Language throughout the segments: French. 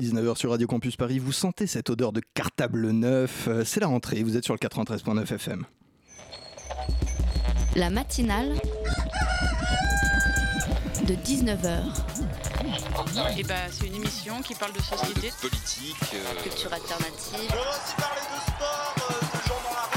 19h sur Radio Campus Paris, vous sentez cette odeur de cartable neuf euh, C'est la rentrée, vous êtes sur le 93.9 FM. La matinale de 19h. Et bah, c'est une émission qui parle de société, politique, euh, Culture alternative. On va aussi parler de sport, euh,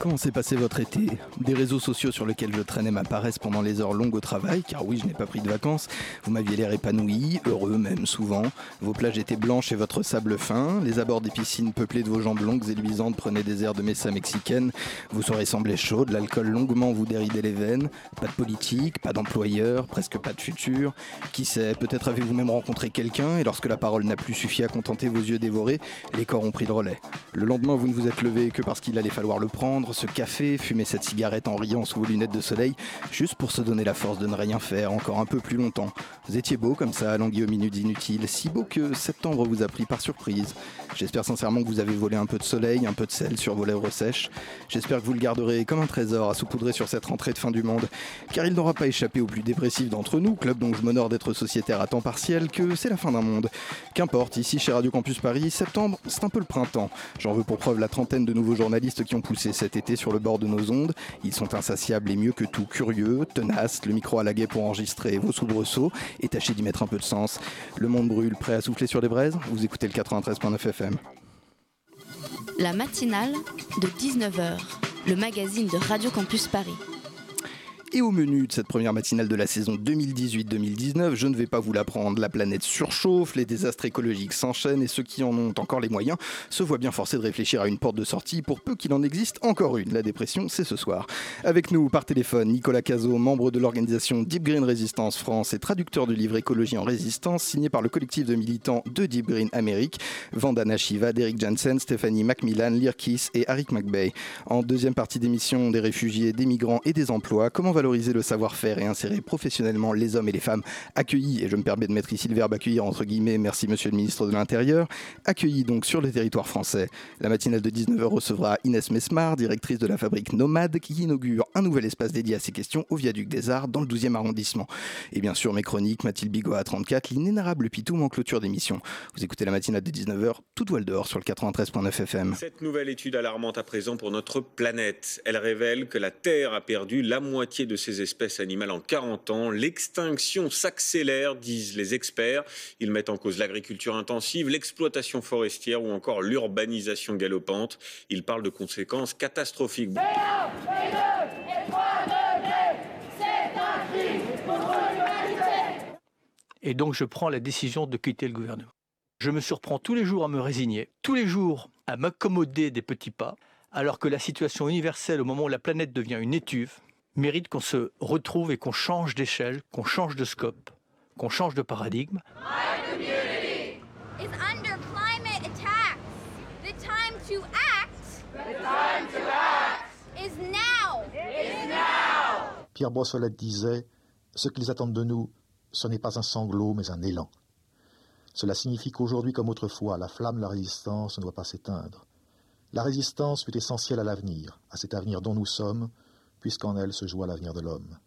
Comment s'est passé votre été? Des réseaux sociaux sur lesquels je traînais ma paresse pendant les heures longues au travail, car oui, je n'ai pas pris de vacances. Vous m'aviez l'air épanoui, heureux même souvent. Vos plages étaient blanches et votre sable fin. Les abords des piscines peuplées de vos jambes longues et luisantes prenaient des airs de messa mexicaine. Vos soirées semblaient chaudes, l'alcool longuement vous déridait les veines. Pas de politique, pas d'employeur, presque pas de futur. Qui sait, peut-être avez-vous même rencontré quelqu'un et lorsque la parole n'a plus suffi à contenter vos yeux dévorés, les corps ont pris le relais. Le lendemain, vous ne vous êtes levé que parce qu'il allait falloir le prendre, ce café, fumer cette cigarette en riant sous vos lunettes de soleil, juste pour se donner la force de ne rien faire encore un peu plus longtemps. Vous étiez beau comme ça, languille aux minutes inutiles, si beau que septembre vous a pris par surprise. J'espère sincèrement que vous avez volé un peu de soleil, un peu de sel sur vos lèvres sèches. J'espère que vous le garderez comme un trésor à saupoudrer sur cette rentrée de fin du monde. Car il n'aura pas échappé au plus dépressif d'entre nous, club dont je m'honore d'être sociétaire à temps partiel, que c'est la fin d'un monde. Qu'importe, ici chez Radio Campus Paris, septembre, c'est un peu le printemps. J'en veux pour preuve la trentaine de nouveaux journalistes qui ont poussé cet sur le bord de nos ondes. Ils sont insatiables et mieux que tout, curieux, tenaces, le micro à la guet pour enregistrer vos soubresauts et tâchez d'y mettre un peu de sens. Le monde brûle, prêt à souffler sur les braises? Vous écoutez le 93.9 FM. La matinale de 19h, le magazine de Radio Campus Paris. Et au menu de cette première matinale de la saison 2018-2019, je ne vais pas vous l'apprendre, la planète surchauffe, les désastres écologiques s'enchaînent et ceux qui en ont encore les moyens se voient bien forcés de réfléchir à une porte de sortie pour peu qu'il en existe encore une. La dépression, c'est ce soir. Avec nous par téléphone, Nicolas Cazot, membre de l'organisation Deep Green Resistance France et traducteur du livre Écologie en résistance, signé par le collectif de militants de Deep Green Amérique, Vandana Shiva, Derek Jansen, Stéphanie Macmillan, Lirkis et Arik McBay. En deuxième partie d'émission, des réfugiés, des migrants et des emplois, comment valoriser le savoir-faire et insérer professionnellement les hommes et les femmes accueillis, et je me permets de mettre ici le verbe accueillir entre guillemets, merci monsieur le ministre de l'Intérieur, accueillis donc sur le territoire français. La matinale de 19h recevra Inès Mesmar, directrice de la fabrique Nomade, qui inaugure un nouvel espace dédié à ces questions au viaduc des Arts dans le 12e arrondissement. Et bien sûr mes chroniques, Mathilde Bigot à 34, l'inénarrable Pitoum en clôture d'émission. Vous écoutez la matinale de 19h, tout voile dehors sur le 93.9 FM. Cette nouvelle étude alarmante à présent pour notre planète. Elle révèle que la Terre a perdu la moitié de ses espèces animales en 40 ans. L'extinction s'accélère, disent les experts. Ils mettent en cause l'agriculture intensive, l'exploitation forestière ou encore l'urbanisation galopante. Ils parlent de conséquences catastrophiques. Et donc je prends la décision de quitter le gouvernement. Je me surprends tous les jours à me résigner, tous les jours à m'accommoder des petits pas, alors que la situation universelle au moment où la planète devient une étuve mérite qu'on se retrouve et qu'on change d'échelle, qu'on change de scope, qu'on change de paradigme. is under climate attacks. The time to act. The time to act is now. Is now. Pierre Brossolette disait Ce qu'ils attendent de nous, ce n'est pas un sanglot, mais un élan. Cela signifie qu'aujourd'hui, comme autrefois, la flamme de la résistance ne doit pas s'éteindre. La résistance fut essentielle à l'avenir, à cet avenir dont nous sommes, puisqu'en elle se joue l'avenir de l'homme.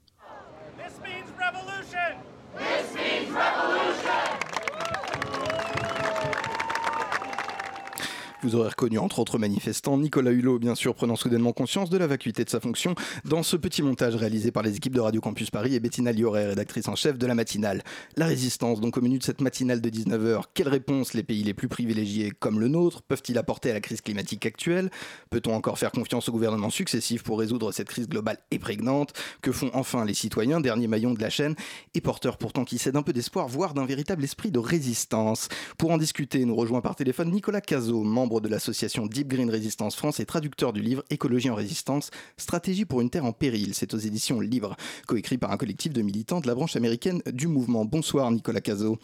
Vous aurez reconnu entre autres manifestants Nicolas Hulot, bien sûr, prenant soudainement conscience de la vacuité de sa fonction dans ce petit montage réalisé par les équipes de Radio Campus Paris et Bettina Lioret, rédactrice en chef de la matinale. La résistance, donc au menu de cette matinale de 19h, quelles réponses les pays les plus privilégiés comme le nôtre peuvent-ils apporter à la crise climatique actuelle? Peut-on encore faire confiance aux gouvernements successifs pour résoudre cette crise globale et prégnante? Que font enfin les citoyens, dernier maillon de la chaîne, et porteurs pourtant qui cèdent un peu d'espoir, voire d'un véritable esprit de résistance? Pour en discuter, nous rejoint par téléphone Nicolas Cazot, membre de l'association Deep Green Resistance France et traducteur du livre Écologie en résistance, stratégie pour une terre en péril. C'est aux éditions Libres, coécrit par un collectif de militants de la branche américaine du mouvement. Bonsoir Nicolas Cazot.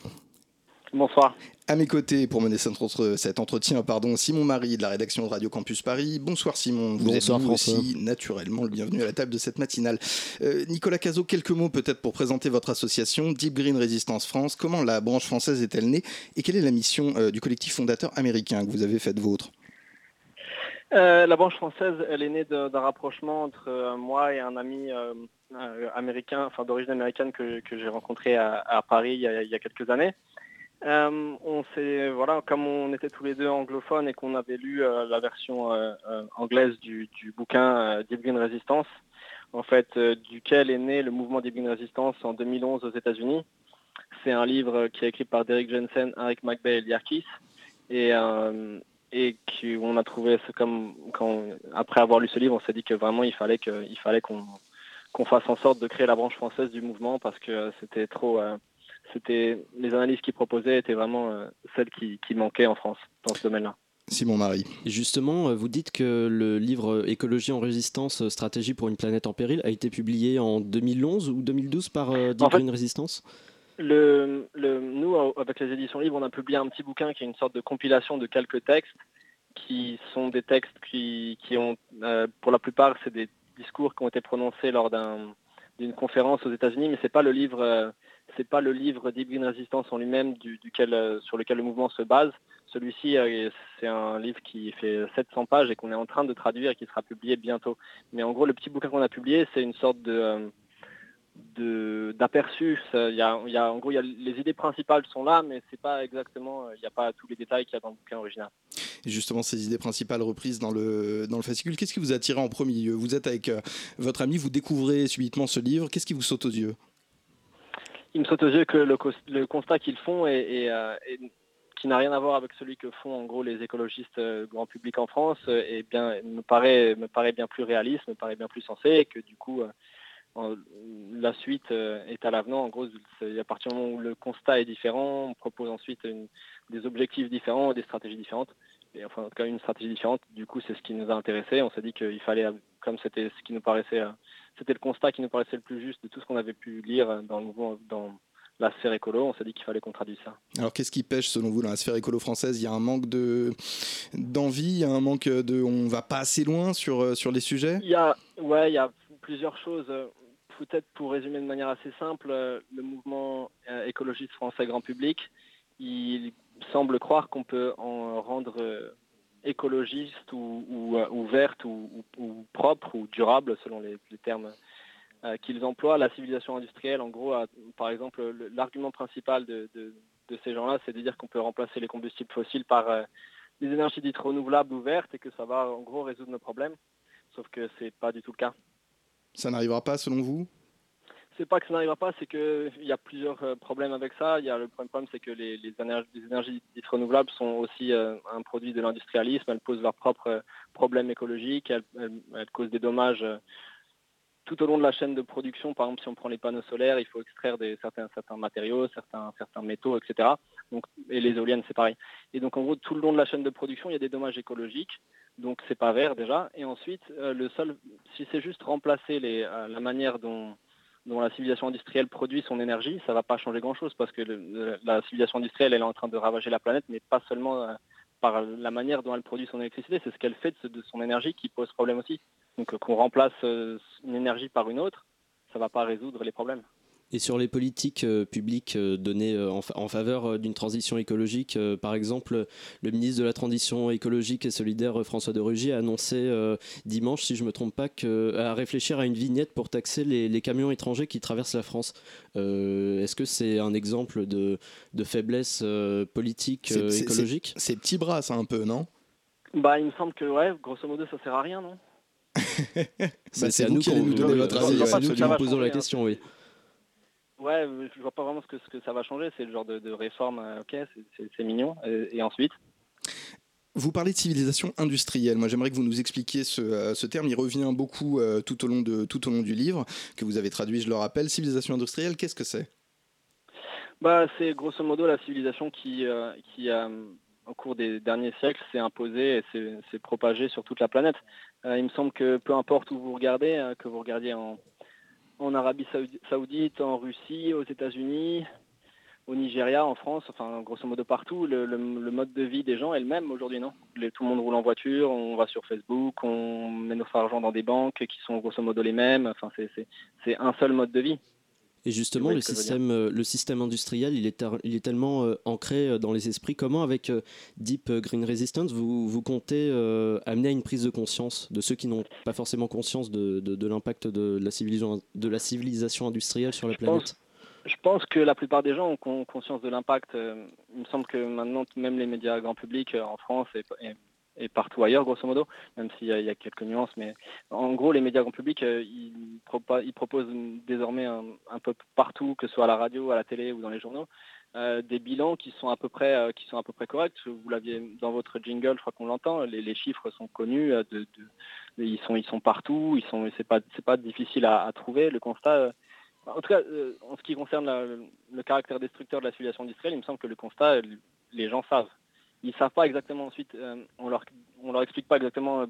Bonsoir. À mes côtés, pour mener cet entretien, pardon, Simon Marie de la rédaction de Radio Campus Paris. Bonsoir Simon, vous Bonsoir, êtes vous aussi naturellement le bienvenu à la table de cette matinale. Euh, Nicolas Cazot, quelques mots peut-être pour présenter votre association Deep Green Resistance France. Comment la branche française est-elle née et quelle est la mission euh, du collectif fondateur américain que vous avez fait vôtre? Euh, La branche française, elle est née d'un rapprochement entre moi et un ami américain, enfin d'origine américaine que, j'ai rencontré à, Paris il y a quelques années. Euh, on s'est voilà, comme on était tous les deux anglophones et qu'on avait lu euh, la version euh, anglaise du, bouquin Deep Green Resistance, en fait, duquel est né le mouvement Deep Green Resistance en 2011 aux États-Unis. C'est un livre qui est écrit par Derek Jensen, Eric McBay et Liarkis, et qu'on a trouvé comme après avoir lu ce livre, on s'est dit que vraiment il fallait qu'il fallait qu'on qu'on fasse en sorte de créer la branche française du mouvement parce que c'était trop c'était les analyses qu'il proposait étaient vraiment euh, celles qui, manquaient en France dans ce domaine-là. Simon Marie. Justement, euh, vous dites que le livre Écologie en résistance, stratégie pour une planète en péril a été publié en 2011 ou 2012 par euh, Deep Green Resistance? le, Nous, avec les éditions libres, on a publié un petit bouquin qui est une sorte de compilation de quelques textes qui sont des textes qui, ont, pour la plupart, c'est des discours qui ont été prononcés lors d'une conférence aux États-Unis, mais c'est pas le livre c'est pas le livre Deep Green Resistance en lui-même duquel, euh, sur lequel le mouvement se base. Celui-ci, euh, c'est un livre qui fait 700 pages et qu'on est en train de traduire et qui sera publié bientôt. Mais en gros, le petit bouquin qu'on a publié, c'est une sorte de euh, d'aperçu. Y, a, en gros, y a, les idées principales sont là, mais c'est pas exactement, il n'y a pas tous les détails qu'il y a dans le bouquin original. Et justement, ces idées principales reprises dans le, dans le fascicule, qu'est-ce qui vous a attiré en premier lieu? Vous êtes avec votre ami, vous découvrez subitement ce livre, qu'est-ce qui vous saute aux yeux? Il me saute aux yeux que le, constat qu'ils font est, euh, qui n'a rien à voir avec celui que font en gros les écologistes euh, grand public en France, euh, et bien, me, paraît, me paraît bien plus réaliste, me paraît bien plus sensé, et que du coup, la suite est à l'avenant. En gros, à partir du moment où le constat est différent, on propose ensuite des objectifs différents, des stratégies différentes, et enfin en tout cas une stratégie différente. Du coup, c'est ce qui nous a intéressé. On s'est dit qu'il fallait, comme c'était ce qui nous paraissait c'était le constat qui nous paraissait le plus juste de tout ce qu'on avait pu lire dans, le, dans la sphère écolo. On s'est dit qu'il fallait qu'on traduise ça. Alors qu'est-ce qui pêche selon vous dans la sphère écolo française? Il y a un manque de d'envie, il y a un manque de, on va pas assez loin sur euh, sur les sujets? Il y a, ouais, il y a plusieurs choses. Peut-être pour résumer de manière assez simple, le mouvement euh, écologiste français grand public, il semble croire qu'on peut en rendre euh, écologiste ou, ou, verte ou, propre ou durable selon les, termes euh, qu'ils emploient. La civilisation industrielle, en gros, par exemple, l'argument principal de, ces gens-là, c'est de dire qu'on peut remplacer les combustibles fossiles par euh, des énergies dites renouvelables ou vertes et que ça va en gros résoudre nos problèmes. Sauf que c'est pas du tout le cas. Ça n'arrivera pas selon vous? C'est pas que ça n'arrivera pas, c'est qu'il y a plusieurs euh, problèmes avec ça. Il y a le premier problème, c'est que les, énergies, dites renouvelables sont aussi euh, un produit de l'industrialisme. Elles posent leurs propres euh, problèmes écologiques. Elles, causent des dommages tout au long de la chaîne de production. Par exemple, si on prend les panneaux solaires, il faut extraire des, certains, matériaux, certains, métaux, etc. Donc, et les éoliennes, c'est pareil. Et donc, en gros, tout le long de la chaîne de production, il y a des dommages écologiques. Donc, c'est pas vert déjà. Et ensuite, le seul, si c'est juste remplacer les, la manière dont dont la civilisation industrielle produit son énergie, ça ne va pas changer grand-chose parce que la civilisation industrielle, elle est en train de ravager la planète, mais pas seulement euh, par la manière dont elle produit son électricité, c'est ce qu'elle fait de, son énergie qui pose problème aussi. Donc euh, qu'on remplace euh, une énergie par une autre, ça ne va pas résoudre les problèmes. Et sur les politiques euh, publiques euh, données euh, en, faveur d'une transition écologique, par exemple, le ministre de la Transition écologique et solidaire, François de Rugy, a annoncé dimanche, si je ne me trompe pas, à réfléchir à une vignette pour taxer les, camions étrangers qui traversent la France. Est-ce que c'est un exemple de, faiblesse politique écologique? C'est petit bras, ça, un peu, non? Bah, Il me semble que, ouais, grosso modo, ça sert à rien, non? C'est à nous qui nous donner votre avis. C'est nous qui nous posons la question, oui. Ouais, je vois pas vraiment ce que, ce que ça va changer. C'est le genre de, réforme, euh, ok, c'est mignon. Et, ensuite? Vous parlez de civilisation industrielle. Moi, j'aimerais que vous nous expliquiez ce, euh, ce, terme. Il revient beaucoup euh, tout, au long de, tout au long du livre, que vous avez traduit, je le rappelle. Civilisation industrielle, qu'est-ce que c'est? Bah, C'est grosso modo la civilisation qui, qui au cours des derniers siècles, s'est imposée et s'est propagée sur toute la planète. il me semble que peu importe où vous regardez, que vous regardiez en, en Arabie Saoudite, en Russie, aux États-Unis, au Nigeria, en France, enfin grosso modo partout, le, le- mode de vie des gens est le même aujourd'hui, non? Tout le monde roule en voiture, on va sur Facebook, on met notre argent dans des banques qui sont grosso modo les mêmes. Enfin, c'est un seul mode de vie. Et justement, le système, euh, le système industriel, il est, tar- il est tellement euh, ancré euh, dans les esprits. Comment, avec euh, Deep Green Resistance, vous, vous comptez amener à une prise de conscience de ceux qui n'ont pas forcément conscience de, de- de l'impact de, la civilisation, de la civilisation industrielle sur la Je planète? pense, je pense que la plupart des gens ont con- conscience de l'impact. Il me semble que maintenant, même les médias grand public en France et, et- et partout ailleurs, grosso modo, même s'il y, a- quelques nuances, mais en gros, les médias grand public, euh, ils, proposent désormais un, peu partout, que ce soit à la radio, à la télé ou dans les journaux, euh, des bilans qui sont à peu près, euh, qui sont à peu près corrects. Vous l'aviez dans votre jingle, je crois qu'on l'entend. Les, chiffres sont connus, de, ils sont, ils sont partout. Ils sont, c'est pas, pas difficile à, trouver. Le constat. en tout cas, en ce qui concerne le caractère destructeur de la civilisation industrielle, il me semble que le constat, les gens savent. Ils savent pas exactement ensuite, euh, on leur, on leur explique pas exactement euh,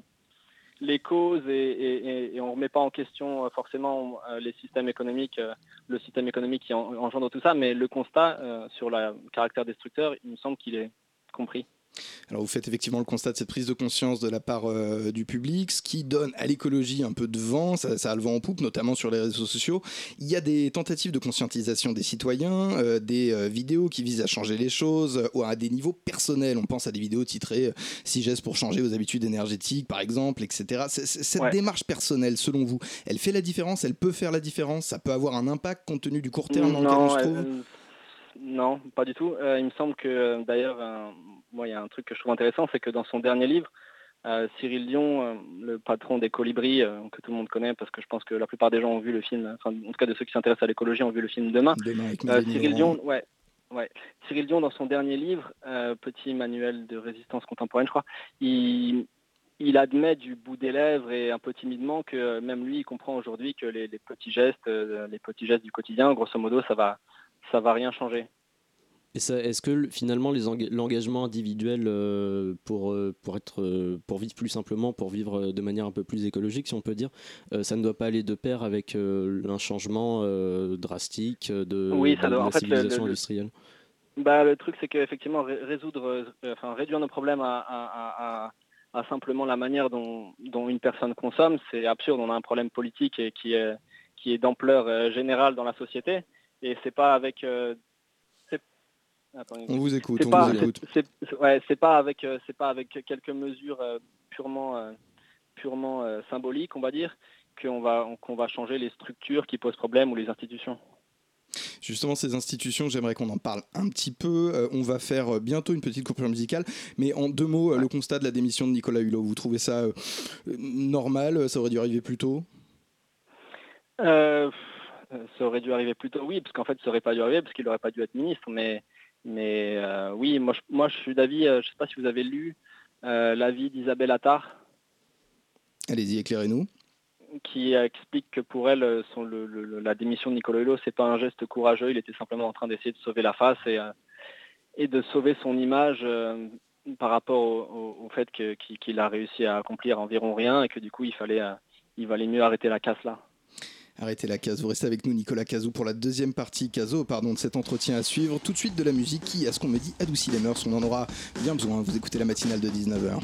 les causes et, on remet pas en question euh, forcément les systèmes économiques, le système économique qui en- engendre tout ça, mais le constat sur le caractère destructeur, il me semble qu'il est compris. Alors vous faites effectivement le constat de cette prise de conscience de la part euh, du public, ce qui donne à l'écologie un peu de vent, ça, ça a le vent en poupe, notamment sur les réseaux sociaux. Il y a des tentatives de conscientisation des citoyens, euh, des euh, vidéos qui visent à changer les choses ou à des niveaux personnels. On pense à des vidéos titrées 6 gestes pour changer vos habitudes énergétiques, par exemple, etc. Cette Ouais. démarche personnelle, selon vous, elle fait la différence, elle peut faire la différence, ça peut avoir un impact compte tenu du court terme dans lequel on se trouve? Non, pas du tout. Euh, il me semble que euh, d'ailleurs, moi, il y a un truc que je trouve intéressant, c'est que dans son dernier livre, euh, Cyril Dion, euh, le patron des colibris, euh, que tout le monde connaît, parce que je pense que la plupart des gens ont vu le film, enfin, en tout cas de ceux qui s'intéressent à l'écologie ont vu le film Demain. Cyril. Dion, ouais, ouais. Cyril Dion, dans son dernier livre, Petit manuel de résistance contemporaine, je crois, il, il admet du bout des lèvres et un peu timidement que même lui, il comprend aujourd'hui que les, les petits gestes, les petits gestes du quotidien, grosso modo, ça va, ça va rien changer. Et ça, est-ce que le- finalement l'engagement individuel euh, pour, euh, pour, être, euh, pour vivre plus simplement, pour vivre de manière un peu plus écologique, si on peut dire, euh, ça ne doit pas aller de pair avec euh, un changement drastique de, Oui, ça de doit- la en fait, le- civilisation le- le- industrielle? Bah, le truc, c'est qu'effectivement, ré- résoudre, enfin, réduire nos problèmes à, à- à- à- à simplement la manière dont, dont une personne consomme, c'est absurde. On a un problème politique et qui est, qui est d'ampleur générale dans la société. Et c'est pas avec. euh, Attends, On vous écoute, c'est pas, ouais, pas avec, euh, c'est pas avec quelques mesures euh, purement, purement symboliques, on va dire, qu'on va, qu'on va changer les structures qui posent problème ou les institutions. Justement, ces institutions, j'aimerais qu'on en parle un petit peu. Euh, on va faire bientôt une petite coupure musicale, mais en deux mots, le constat de la démission de Nicolas Hulot, vous trouvez ça euh, normal? Ça aurait dû arriver plus tôt? Euh, ça aurait dû arriver plus tôt, oui, parce qu'en fait, ça aurait pas dû arriver, parce qu'il n'aurait pas dû être ministre. Mais, mais euh, oui, moi je, moi, je suis d'avis, euh, je sais pas si vous avez lu euh, l'avis d'Isabelle Attard, Allez-y, éclairez-nous. qui euh, explique que pour elle, euh, son, le, le- la démission de Nicolas Hulot, c'est pas un geste courageux, il était simplement en train d'essayer de sauver la face et, euh, et de sauver son image euh, par rapport au, au- au fait qu'il a réussi à accomplir environ rien et que du coup, il fallait, euh, il valait mieux arrêter la casse là. Arrêtez la case, vous restez avec nous Nicolas Cazou pour la deuxième partie Caso, pardon, de cet entretien à suivre. Tout de suite de la musique qui, à ce qu'on me dit, adoucit les mœurs. On en aura bien besoin. Vous écoutez la matinale de 19h.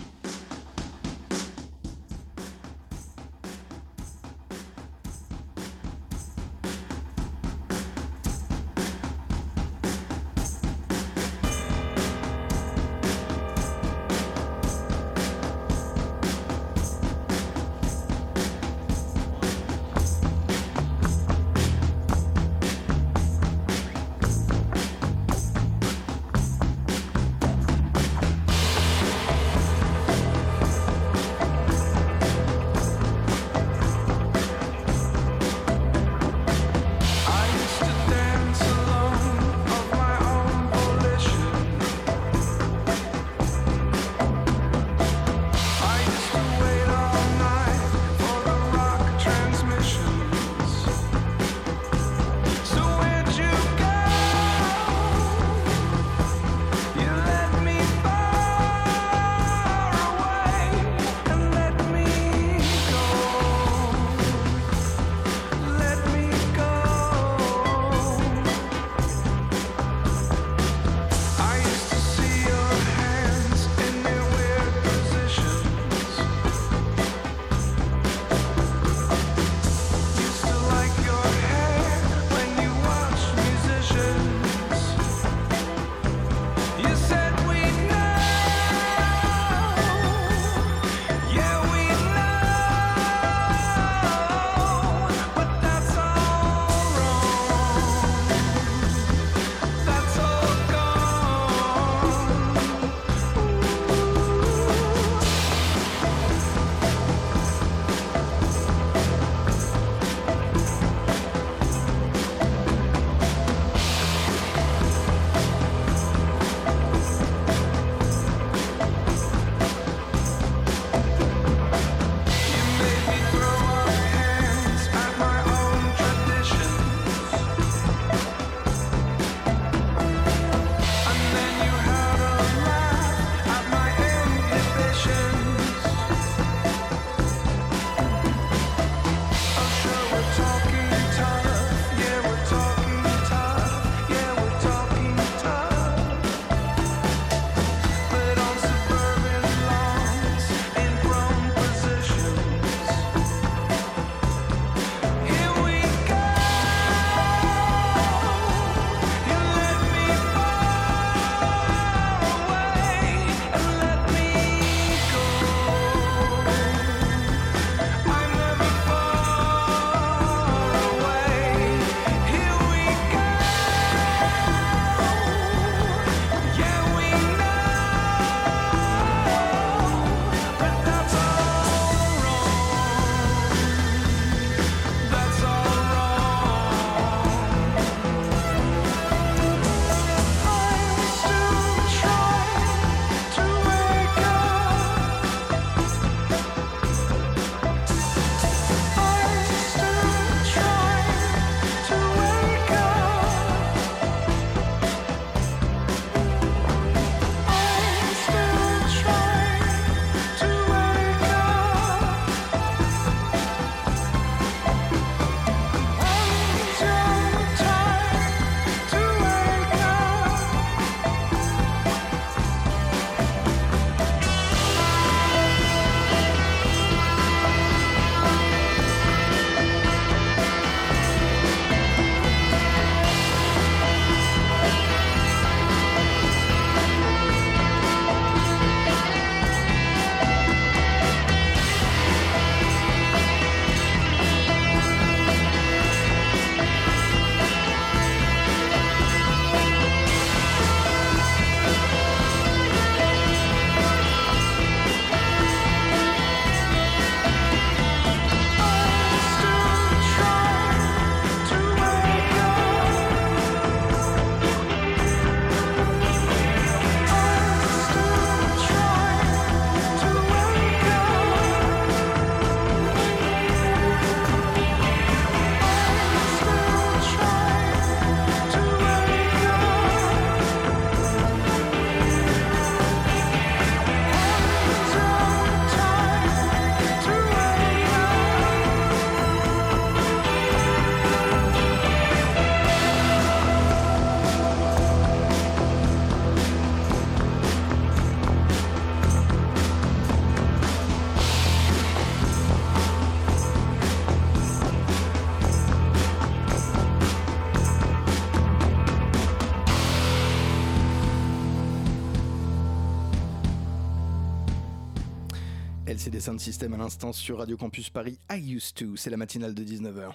Sound System à l'instant sur Radio Campus Paris. I used to, c'est la matinale de 19h.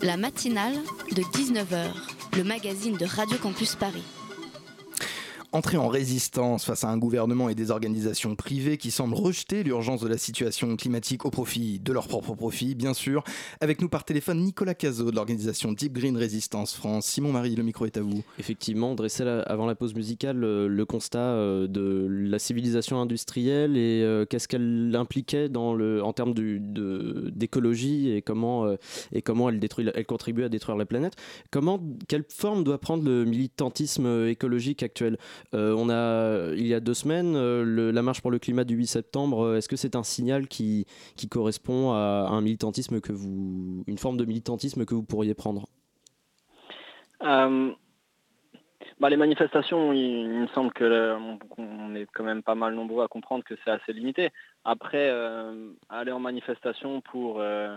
La matinale de 19h, le magazine de Radio Campus Paris entrer en résistance face à un gouvernement et des organisations privées qui semblent rejeter l'urgence de la situation climatique au profit de leur propre profit, bien sûr. Avec nous par téléphone Nicolas Cazot de l'organisation Deep Green Resistance France. Simon Marie, le micro est à vous. Effectivement, dressé avant la pause musicale euh, le constat euh, de la civilisation industrielle et euh, qu'est-ce qu'elle impliquait en termes d'écologie et comment, et comment elle, détruit, elle contribue à détruire la planète. Comment, quelle forme doit prendre le militantisme écologique actuel? euh, on a, il y a deux semaines, euh, la marche pour le climat du 8 septembre. Euh, est-ce que c'est un signal qui, qui correspond à un militantisme que vous, une forme de militantisme que vous pourriez prendre? Bah, les manifestations, il, me semble que on est quand même pas mal nombreux à comprendre que c'est assez limité. Après, aller en manifestation pour euh,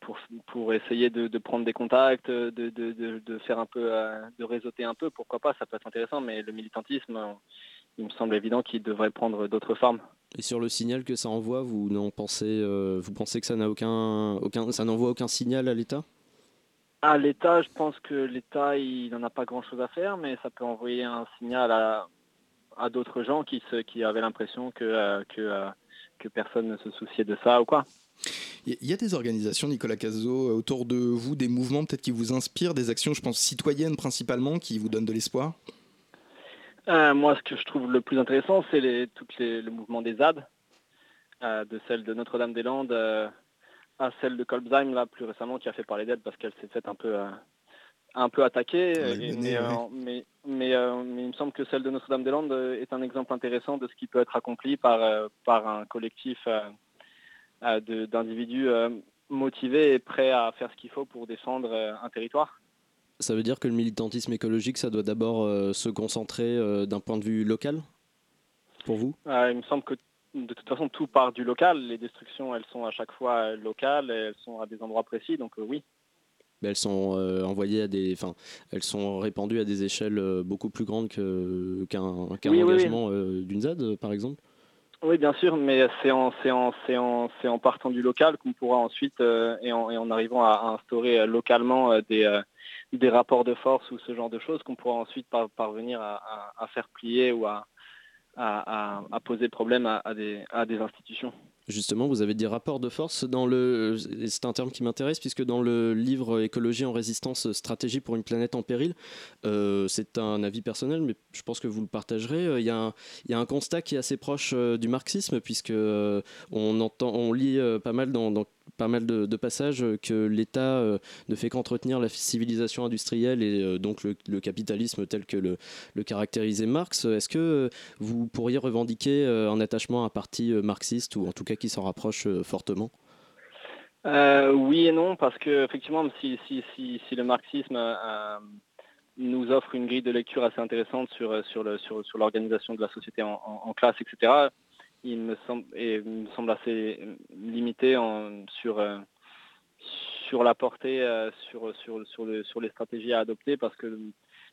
pour, pour essayer de, prendre des contacts, de, de, faire un peu, euh, de réseauter un peu, pourquoi pas, ça peut être intéressant, mais le militantisme, euh, il me semble évident qu'il devrait prendre d'autres formes. Et sur le signal que ça envoie, vous n'en pensez, vous pensez que ça n'a aucun, aucun, ça n'envoie aucun signal à l'État? À l'État, je pense que l'État, il n'en a pas grand-chose à faire, mais ça peut envoyer un signal à, à d'autres gens qui, se, qui avaient l'impression que, que, que personne ne se souciait de ça ou quoi. Il y a des organisations, Nicolas Cazot, autour de vous, des mouvements peut-être qui vous inspirent, des actions, je pense, citoyennes principalement, qui vous donnent de l'espoir? Euh, Moi, ce que je trouve le plus intéressant, c'est les, tout les, le mouvement des ZAD, euh, de celle de Notre-Dame-des-Landes euh, à celle de Kolbsheim, là, plus récemment, qui a fait parler d'elle parce qu'elle s'est faite un peu un peu attaquée, mais, mais, mais, il me semble que celle de Notre-Dame-des-Landes est un exemple intéressant de ce qui peut être accompli par, par un collectif d'individus euh, motivés et prêts à faire ce qu'il faut pour défendre euh, un territoire. Ça veut dire que le militantisme écologique, ça doit d'abord euh, se concentrer d'un point de vue local pour vous? Il me semble que de toute façon, tout part du local. Les destructions, elles sont à chaque fois locales, elles sont à des endroits précis, donc oui. Mais elles sont envoyées à des, enfin, elles sont répandues à des échelles beaucoup plus grandes qu'un engagement d'une ZAD, par exemple? Oui, bien sûr, mais c'est en, partant du local qu'on pourra ensuite, euh, et, en, arrivant à, instaurer euh, localement euh, des, rapports de force ou ce genre de choses, qu'on pourra ensuite parvenir à, faire plier ou à, poser problème à des institutions. Justement, vous avez des rapports de force dans le. C'est un terme qui m'intéresse puisque dans le livre Écologie en résistance, stratégie pour une planète en péril, euh, c'est un avis personnel, mais je pense que vous le partagerez. Euh, il y a un, constat qui est assez proche euh, du marxisme puisque on entend, on lit pas mal dans pas mal de, passages que l'État euh, ne fait qu'entretenir la civilisation industrielle et euh, donc le, capitalisme tel que le, caractérisait Marx. Est-ce que euh, vous pourriez revendiquer un attachement à un parti marxiste ou en tout cas qui s'en rapproche fortement? Oui et non, parce que effectivement, si, le marxisme nous offre une grille de lecture assez intéressante sur, l'organisation de la société en classe, etc., il me semble, et me semble assez limité en, sur, euh, sur la portée, euh, sur, sur, sur, le, sur les stratégies à adopter, parce que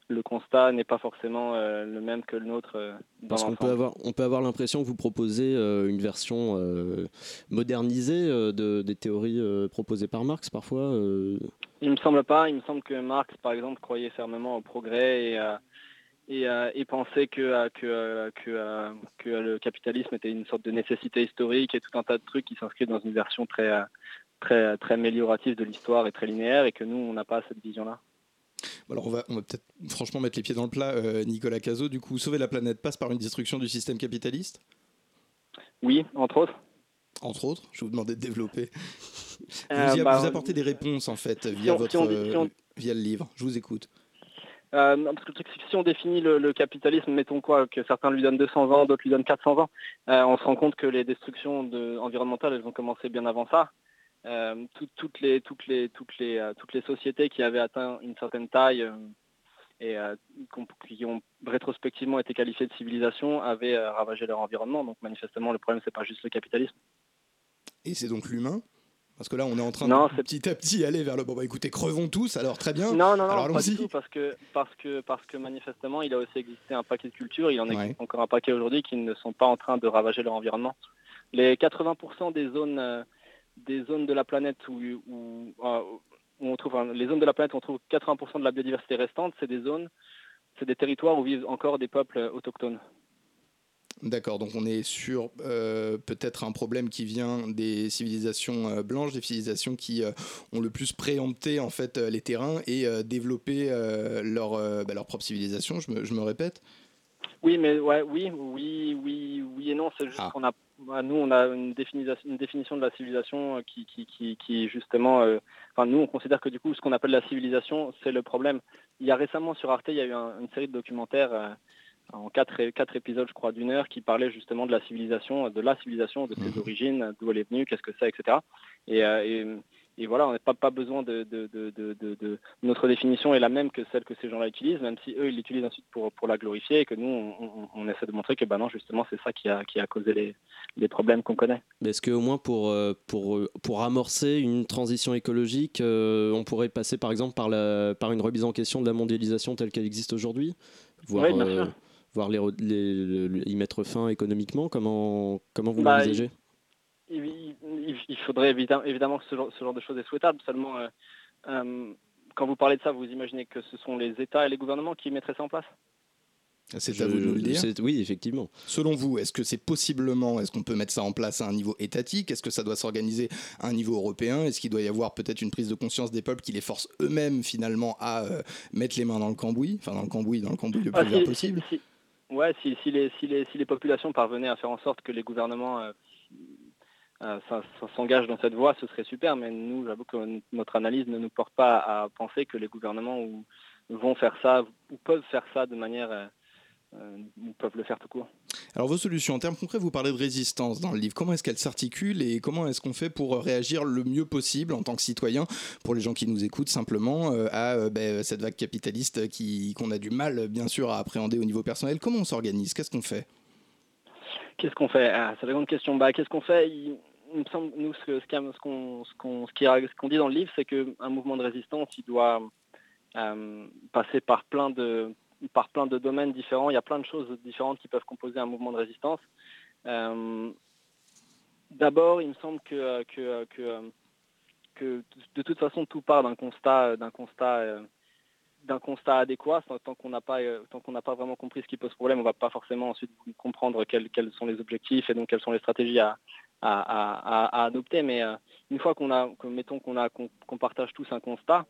le constat n'est pas forcément euh, le même que le nôtre. Parce qu'on peut avoir, on peut avoir l'impression que vous proposez une version modernisée de, des théories proposées par Marx parfois. Il me semble pas. Il me semble que Marx, par exemple, croyait fermement au progrès et à et, euh, et penser que, euh, que, euh, que, que, le capitalisme était une sorte de nécessité historique et tout un tas de trucs qui s'inscrivent dans une version très, très, très améliorative de l'histoire et très linéaire et que nous, on n'a pas cette vision-là. Alors on va, on va peut-être franchement mettre les pieds dans le plat, Nicolas Cazot. Du coup, sauver la planète passe par une destruction du système capitaliste? Oui, entre autres. Entre autres, je vous demandais de développer. vous, bah, vous, apportez des réponses en fait via, votre, via le livre. Je vous écoute. Euh, parce que le truc, si on définit le, capitalisme, mettons quoi, que certains lui donnent 200 ans, d'autres lui donnent 400 ans, euh, on se rend compte que les destructions de, environnementales, elles ont commencé bien avant ça. Euh, toutes, les, toutes les sociétés qui avaient atteint une certaine taille et qui ont rétrospectivement été qualifiées de civilisation avaient ravagé leur environnement. Donc manifestement, le problème, c'est pas juste le capitalisme. Et c'est donc l'humain parce que là, on est en train de petit à petit aller vers le bon. Bah écoutez, crevons tous. Alors très bien. Non, non, non, pas du tout, parce que parce que parce que manifestement, il a aussi existé un paquet de cultures. Il en existe encore un paquet aujourd'hui qui ne sont pas en train de ravager leur environnement. Les 80% des zones, euh, des zones de la planète où, où, euh, où on trouve, enfin, les zones de la planète où on trouve 80% de la biodiversité restante, c'est des zones, c'est des territoires où vivent encore des peuples autochtones. D'accord, donc on est sur euh, peut-être un problème qui vient des civilisations euh, blanches, des civilisations qui euh, ont le plus préempté en fait les terrains et développé leur, bah, leur propre civilisation. Je me, je me répète? Oui, mais ouais, oui, oui, oui, oui et non. C'est juste qu'on a, bah, nous, on a une définition, une définition de la civilisation qui, qui, qui, qui justement, euh, enfin, nous, on considère que du coup, ce qu'on appelle la civilisation, c'est le problème. Il y a récemment sur Arte, il y a eu un- une série de documentaires en quatre, épisodes, je crois, d'une heure, qui parlaient justement de la civilisation, de la civilisation, de ses origines, d'où elle est venue, qu'est-ce que c'est, etc. Et, euh, et, et voilà, on n'a pas, pas besoin de, de, de, de, de- de- Notre définition est la même que celle que ces gens-là utilisent, même si eux, ils l'utilisent ensuite pour, pour la glorifier et que nous, on, on- on essaie de montrer que, bah non, justement, c'est ça qui a, qui a causé les, les problèmes qu'on connaît. Est-ce qu'au moins pour, euh, pour, euh, pour amorcer une transition écologique, on pourrait passer par exemple par, la, par une remise en question de la mondialisation telle qu'elle existe aujourd'hui? Voire, Oui, bien sûr. Voire les, re- les- les- y mettre fin économiquement Comment, comment vous Bah, l'envisagez? il, il- il- il faudrait évidemment, évidemment que ce genre, ce genre de choses est souhaitable. Seulement, euh, euh, quand vous parlez de ça, vous imaginez que ce sont les États et les gouvernements qui mettraient ça en place? C'est à vous de nous le dire. Oui, effectivement. Selon vous, est-ce que c'est possiblement, est-ce qu'on peut mettre ça en place à un niveau étatique? Est-ce que ça doit s'organiser à un niveau européen? Est-ce qu'il doit y avoir peut-être une prise de conscience des peuples qui les force eux-mêmes finalement à euh, mettre les mains dans le cambouis? Enfin, dans le cambouis, dans le cambouis le plus Ah, vert si- possible si- si- Ouais, si, les, populations parvenaient à faire en sorte que les gouvernements euh, euh, s'engagent dans cette voie, ce serait super. Mais nous, j'avoue que notre analyse ne nous porte pas à penser que les gouvernements ou- vont faire ça ou peuvent faire ça de manière euh, euh, ou peuvent le faire tout court. Alors vos solutions, en termes concrets, vous parlez de résistance dans le livre. Comment est-ce qu'elle s'articule et comment est-ce qu'on fait pour réagir le mieux possible en tant que citoyen, pour les gens qui nous écoutent simplement, euh, à euh, ben, cette vague capitaliste qui- qu'on a du mal, bien sûr, à appréhender au niveau personnel? Comment on s'organise? Qu'est-ce qu'on fait? Qu'est-ce qu'on fait? Ah, C'est la grande question. Bah, qu'est-ce qu'on fait? Il, il me semble, nous, ce ce qu'on ce qu'on- ce qu'on dit dans le livre, c'est qu'un mouvement de résistance, il doit euh, passer par plein de par plein de domaines différents. Il y a plein de choses différentes qui peuvent composer un mouvement de résistance. Euh, D'abord, il me semble que, que, que, de toute façon, tout part d'un constat, d'un constat euh, d'un constat adéquat. Tant qu'on n'a pas, euh, tant qu'on n'a pas vraiment compris ce qui pose problème, on va pas forcément ensuite comprendre quels, quels sont les objectifs et donc quelles sont les stratégies à, à, à- adopter. Mais une fois qu'on a, mettons qu'on a, qu'on partage tous un constat,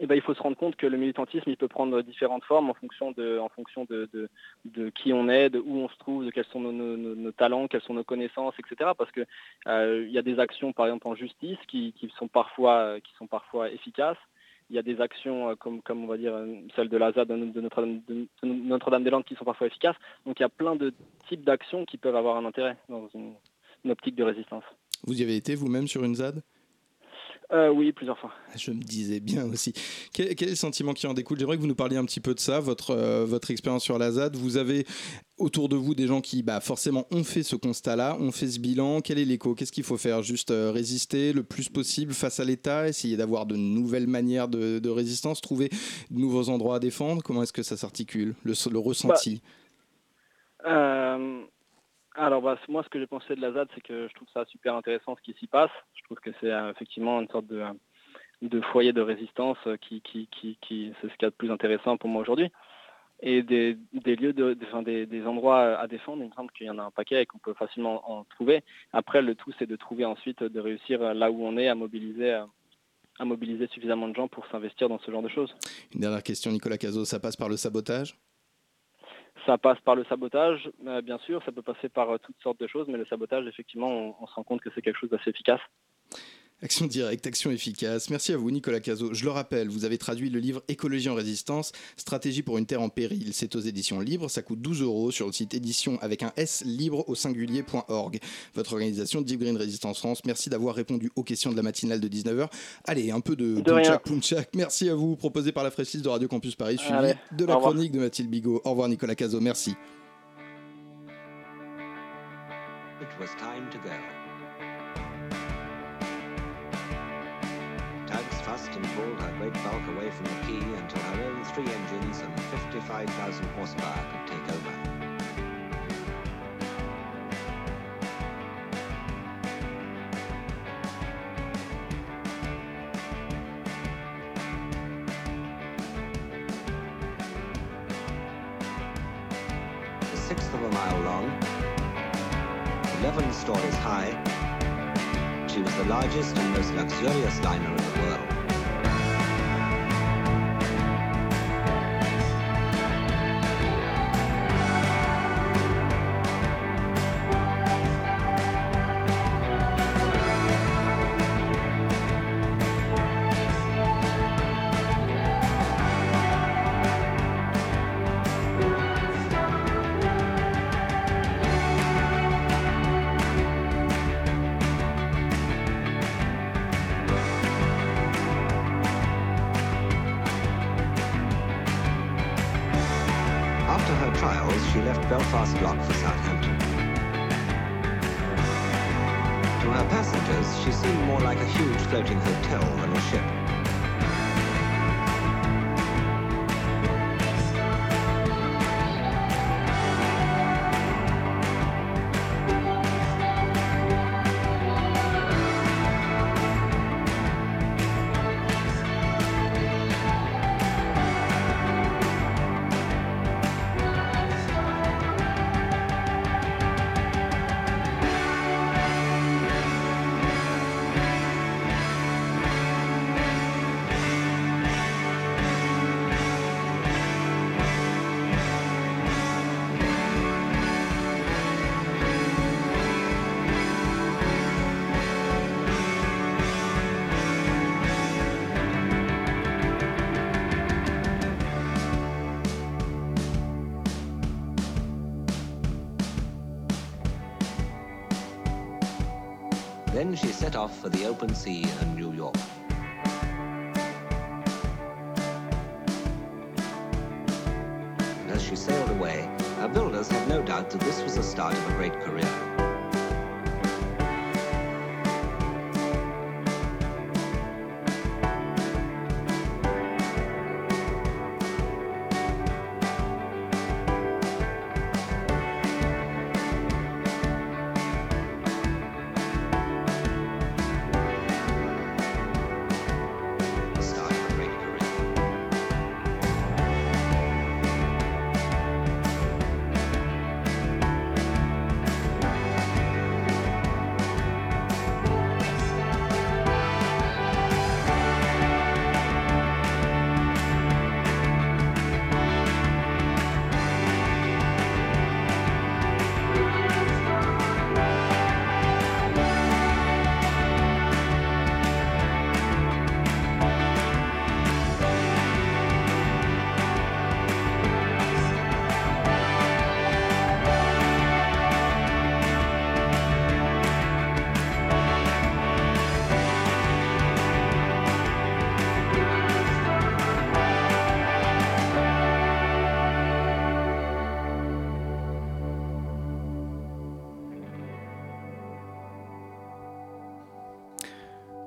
eh ben, il faut se rendre compte que le militantisme, il peut prendre différentes formes en fonction de, en fonction de, de, qui on est, de où on se trouve, de quels sont nos, nos- talents, quelles sont nos connaissances, etc. Parce que euh, il y a des actions, par exemple en justice, qui, qui sont parfois, qui sont parfois efficaces. Il y a des actions euh, comme, comme on va dire euh, celle de la ZAD de, de Notre-Dame-des-Landes qui sont parfois efficaces. Donc il y a plein de types d'actions qui peuvent avoir un intérêt dans une, une optique de résistance. Vous y avez été vous-même sur une ZAD Euh, oui, plusieurs fois. Je me disais bien aussi. Quel, quel est le sentiment qui en découle? J'aimerais que vous nous parliez un petit peu de ça, votre, euh, votre expérience sur la ZAD. Vous avez autour de vous des gens qui, bah, forcément, ont fait ce constat-là, ont fait ce bilan. Quel est l'écho? Qu'est-ce qu'il faut faire? Juste euh, résister le plus possible face à l'État, essayer d'avoir de nouvelles manières de, de résistance, trouver de nouveaux endroits à défendre? Comment est-ce que ça s'articule le, le ressenti? Euh, alors, bah, moi, ce que j'ai pensé de la ZAD, c'est que je trouve ça super intéressant ce qui s'y passe. Je trouve que c'est euh, effectivement une sorte de, euh, foyer de résistance euh, qui, c'est ce qu'il y a de plus intéressant pour moi aujourd'hui. Et des, lieux, de, des, endroits à défendre, il me semble qu'il y en a un paquet et qu'on peut facilement en trouver. Après, le tout, c'est de trouver ensuite, de réussir là où on est à mobiliser, à mobiliser suffisamment de gens pour s'investir dans ce genre de choses. Une dernière question, Nicolas Cazot, ça passe par le sabotage? Ça passe par le sabotage, euh, bien sûr, ça peut passer par euh, toutes sortes de choses, mais le sabotage, effectivement, on, on se rend compte que c'est quelque chose d'assez efficace. Action directe, action efficace. Merci à vous, Nicolas Cazot. Je le rappelle, vous avez traduit le livre Écologie en résistance, stratégie pour une terre en péril. C'est aux éditions libres, ça coûte 12 euros sur le site édition avec un S libre au singulier.org. Votre organisation Deep Green Résistance France, merci d'avoir répondu aux questions de la matinale de 19h. Allez, un peu de, De punchak, punchak. Merci à vous, proposé par la fraîchise de Radio Campus Paris, suivi Allez, de la chronique de Mathilde Bigot. Au revoir, Nicolas Cazot. Merci. It was time to go. and pulled her great bulk away from the quay until her own three engines and 55,000 horsepower could take over. sixth of a mile long, 11 stories high. She was the largest and most luxurious liner in the world. Then she set off for the open sea and New York. And as she sailed away, her builders had no doubt that this was the start of a great career.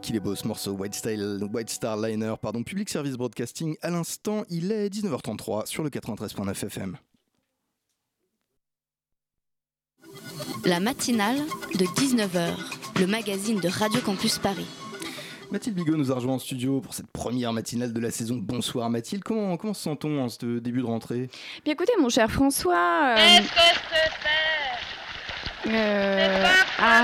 Qu'il est beau ce morceau, White, Style, White Star Liner, pardon, Public Service Broadcasting. À l'instant, il est 19h33 sur le 93.9 FM. La matinale de 19h, le magazine de Radio Campus Paris. Mathilde Bigot nous a rejoint en studio pour cette première matinale de la saison. Bonsoir Mathilde, comment, comment se sent-on en ce début de rentrée? Bien écoutez, mon cher François. euh, euh, ah ah, ah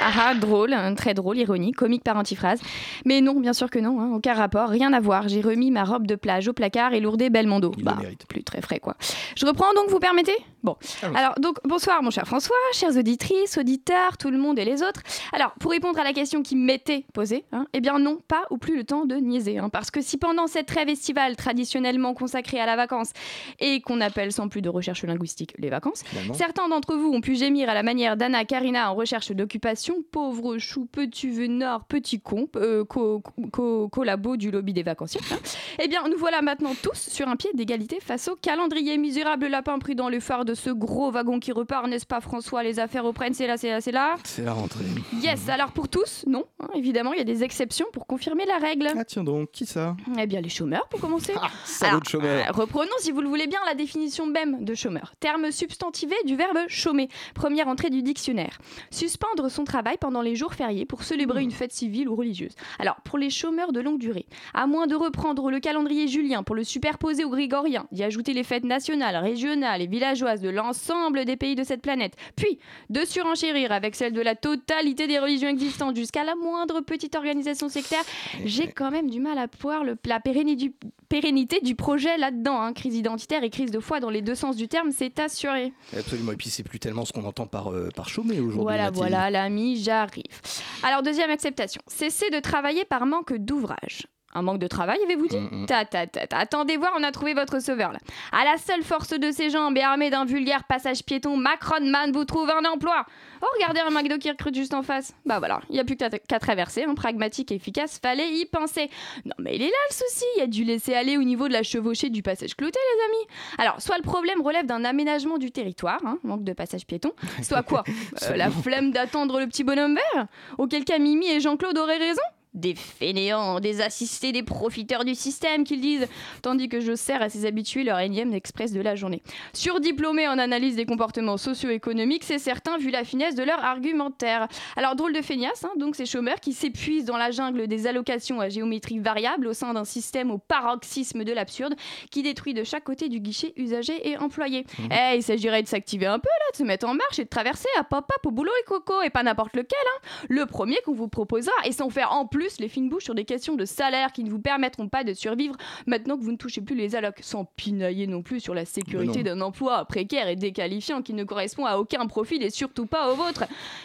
ah, drôle, hein, très drôle, ironique, comique par antiphrase. Mais non, bien sûr que non, hein, aucun rapport, rien à voir. J'ai remis ma robe de plage au placard et lourdé Belmondo. Bah, plus très frais quoi. Je reprends donc, vous permettez? Bon. Alors, donc, bonsoir mon cher François, chères auditrices, auditeurs, tout le monde et les autres. Alors, pour répondre à la question qui m'était posée, hein, eh bien non, pas ou plus le temps de niaiser. hein, parce que si pendant cette trêve estivale traditionnellement consacrée à la vacance et qu'on appelle sans plus de recherche linguistique les vacances, Finalement. certains d'entre vous ont pu gémir à la manière d'Anna Karina en recherche d'occupation, pauvre chou, petit vénard, petit con, euh, co- co- collabo du lobby des vacanciers. hein. Eh bien, nous voilà maintenant tous sur un pied d'égalité face au calendrier misérable lapin pris dans le phare de ce gros wagon qui repart, n'est-ce pas François? Les affaires reprennent, c'est là, c'est là, c'est là. C'est la rentrée. Yes, alors pour tous, non, hein, évidemment, il y a des exceptions pour confirmer la règle. Ah tiens donc, qui ça? Eh bien, les chômeurs, pour commencer. salaud de chômeur. euh, reprenons, si vous le voulez bien, la définition même de chômeur. Terme substantivé du verbe chômer. Première entrée du dictionnaire. Suspendre son travail pendant les jours fériés pour célébrer une fête civile ou religieuse. Alors, pour les chômeurs de longue durée, à moins de reprendre le calendrier julien pour le superposer au grégorien, d'y ajouter les fêtes nationales, régionales et villageoises de l'ensemble des pays de cette planète, puis de surenchérir avec celle de la totalité des religions existantes jusqu'à la moindre petite organisation sectaire, j'ai quand même du mal à voir la pérennité du, projet là-dedans. hein. Crise identitaire et crise de foi dans les deux sens du terme, c'est assuré. Absolument. Et puis c'est plus tellement ce qu'on entend par, euh, par aujourd'hui. Voilà. Voilà, l'ami, j'arrive. Alors, deuxième acceptation. Cesser de travailler par manque d'ouvrage. Un manque de travail, avez-vous dit ta, ta, ta, ta. Attendez voir, on a trouvé votre sauveur là. À la seule force de ses jambes et armé d'un vulgaire passage piéton, Macron Man vous trouve un emploi. Oh, regardez un McDo qui recrute juste en face. Bah voilà, il n'y a plus qu'à traverser, un pragmatique et efficace, fallait y penser. Non mais il est là le souci, il y a dû laisser aller au niveau de la chevauchée du passage clouté les amis. Alors, soit le problème relève d'un aménagement du territoire, hein, manque de passage piéton, soit quoi? Euh, La flemme d'attendre le petit bonhomme vert? Auquel cas Mimi et Jean-Claude auraient raison? Des fainéants, des assistés, des profiteurs du système qu'ils disent, tandis que je sers à ces habitués leur énième express de la journée. Surdiplômés en analyse des comportements socio-économiques, c'est certain vu la finesse de leur argumentaire. Alors drôle de feignasse, hein, donc ces chômeurs qui s'épuisent dans la jungle des allocations à géométrie variable au sein d'un système au paroxysme de l'absurde qui détruit de chaque côté du guichet usagers et employés. Eh, il s'agirait de s'activer un peu là, de se mettre en marche et de traverser à pop-up au boulot et coco, et pas n'importe lequel. hein. Le premier qu'on vous proposera, et sans faire en plus les fines bouches sur des questions de salaire qui ne vous permettront pas de survivre maintenant que vous ne touchez plus les allocs, sans pinailler non plus sur la sécurité d'un emploi précaire et déqualifiant qui ne correspond à aucun profil et surtout pas au vôtre.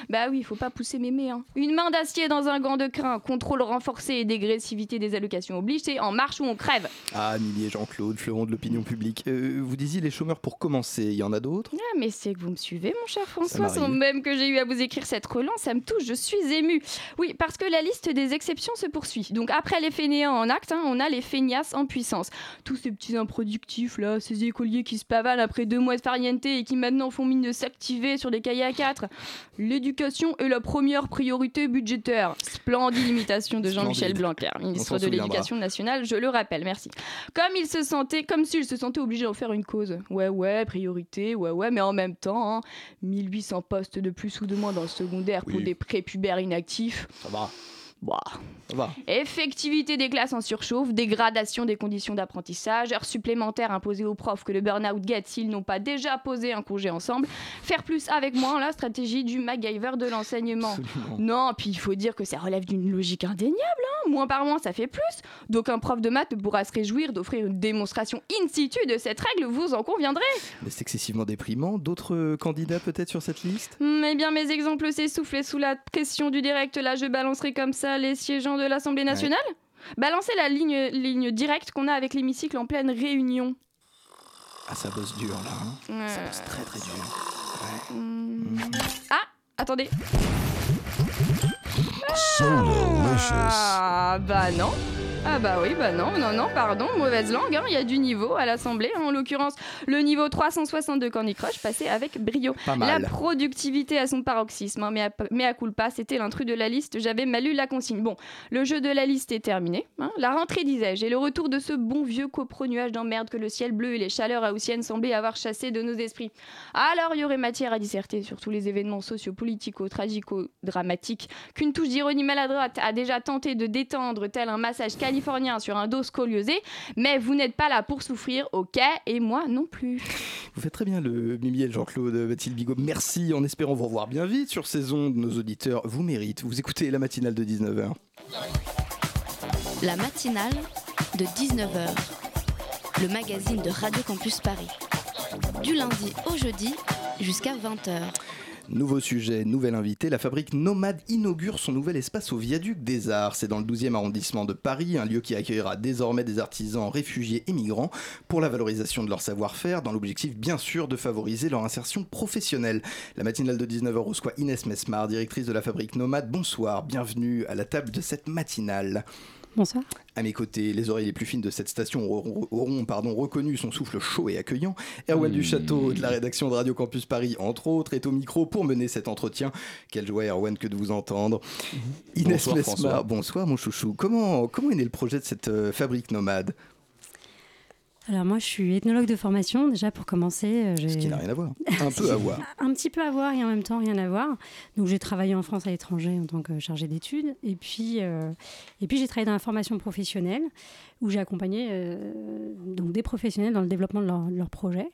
Bah oui, il faut pas pousser mémé. Hein. Une main d'acier dans un gant de crin, contrôle renforcé et dégressivité des allocations oblige, c'est en marche ou on crève. Ah, Milly et Jean-Claude, fleuron de l'opinion publique. Euh, vous disiez les chômeurs pour commencer, il y en a d'autres? Ah, mais c'est que vous me suivez, mon cher François, sans même que j'ai eu à vous écrire cette relance, ça me touche, je suis émue. Oui, parce que la liste des exceptions se poursuit. Donc après les fainéants en acte, hein, on a les feignasses en puissance. Tous ces petits improductifs là, ces écoliers qui se pavanent après deux mois de farniente et qui maintenant font mine de s'activer sur des cahiers à 4. L'éducation est la première priorité budgétaire. Splendide imitation de Jean-Michel. Blanquer, ministre de l'Éducation nationale, je le rappelle, merci. Comme il se sentait, comme s'il se sentait obligé d'en faire une cause. Ouais, ouais, priorité, ouais, ouais, mais en même temps, hein, 1800 postes de plus ou de moins dans le secondaire pour des prépubères inactifs. Ça va. Bah. Va. Effectivité des classes en surchauffe, dégradation des conditions d'apprentissage, heures supplémentaires imposées aux profs que le burn-out guette s'ils n'ont pas déjà posé un congé ensemble, faire plus avec moins, la stratégie du MacGyver de l'enseignement. Non, puis il faut dire que ça relève d'une logique indéniable, hein. Moins par moins ça fait plus. Donc un prof de maths pourra se réjouir d'offrir une démonstration in situ de cette règle, vous en conviendrez. Mais c'est excessivement déprimant. D'autres euh, candidats peut-être sur cette liste? Hmm, Eh bien, mes exemples s'essoufflent et sous la pression du direct, là, je balancerai comme ça les siégeants de l'Assemblée nationale. Balancez la ligne, ligne directe qu'on a avec l'hémicycle en pleine réunion. Ah, ça bosse dur là. hein. Ouais. Ça bosse très très dur. Hmm. Ah, attendez. So delicious. Ah, bah non. Ah bah oui, bah non, non, non, pardon, mauvaise langue, hein, il y a du niveau à l'Assemblée, en l'occurrence le niveau 362 Candy Crush passé avec brio. La productivité à son paroxysme, hein, mais, à, mais à culpa, c'était l'intrus de la liste, j'avais mal lu la consigne. Bon, le jeu de la liste est terminé, hein, la rentrée disais-je, et le retour de ce bon vieux copro-nuage d'emmerde que le ciel bleu et les chaleurs haussiennes semblaient avoir chassé de nos esprits. Alors il y aurait matière à disserter sur tous les événements socio-politico-tragico-dramatiques qu'une touche d'ironie maladroite a déjà tenté de détendre tel un massage californien sur un dos scoliosé, mais vous n'êtes pas là pour souffrir, ok, et moi non plus. Vous faites très bien le Mimi et le Jean-Claude Mathilde Bigot. Merci en espérant vous revoir bien vite sur ces ondes. Nos auditeurs vous méritent. Vous écoutez la matinale de 19h. La matinale de 19h, le magazine de Radio Campus Paris. Du lundi au jeudi jusqu'à 20h. Nouveau sujet, nouvel invité, la fabrique Nomade inaugure son nouvel espace au viaduc des Arts. C'est dans le 12e arrondissement de Paris, un lieu qui accueillera désormais des artisans réfugiés et migrants pour la valorisation de leur savoir-faire, dans l'objectif bien sûr de favoriser leur insertion professionnelle. La matinale de 19h reçoit Inès Mesmar, directrice de la fabrique Nomade. Bonsoir, bienvenue à la table de cette matinale. Bonsoir. À mes côtés, les oreilles les plus fines de cette station auront, auront, pardon, reconnu son souffle chaud et accueillant. Erwan du Château, de la rédaction de Radio Campus Paris, entre autres, est au micro pour mener cet entretien. Quelle joie, Erwan, que de vous entendre. Inès Bonsoir, François. bonsoir mon chouchou. Comment, comment est né le projet de cette euh, fabrique nomade? Alors moi, je suis ethnologue de formation, déjà pour commencer. euh, Ce qui n'a rien à voir. Un peu à voir. Un petit peu à voir et en même temps rien à voir. Donc j'ai travaillé en France à l'étranger en tant que chargée d'études. Et puis, euh, et puis j'ai travaillé dans la formation professionnelle où j'ai accompagné euh, donc des professionnels dans le développement de leur, de leur projet.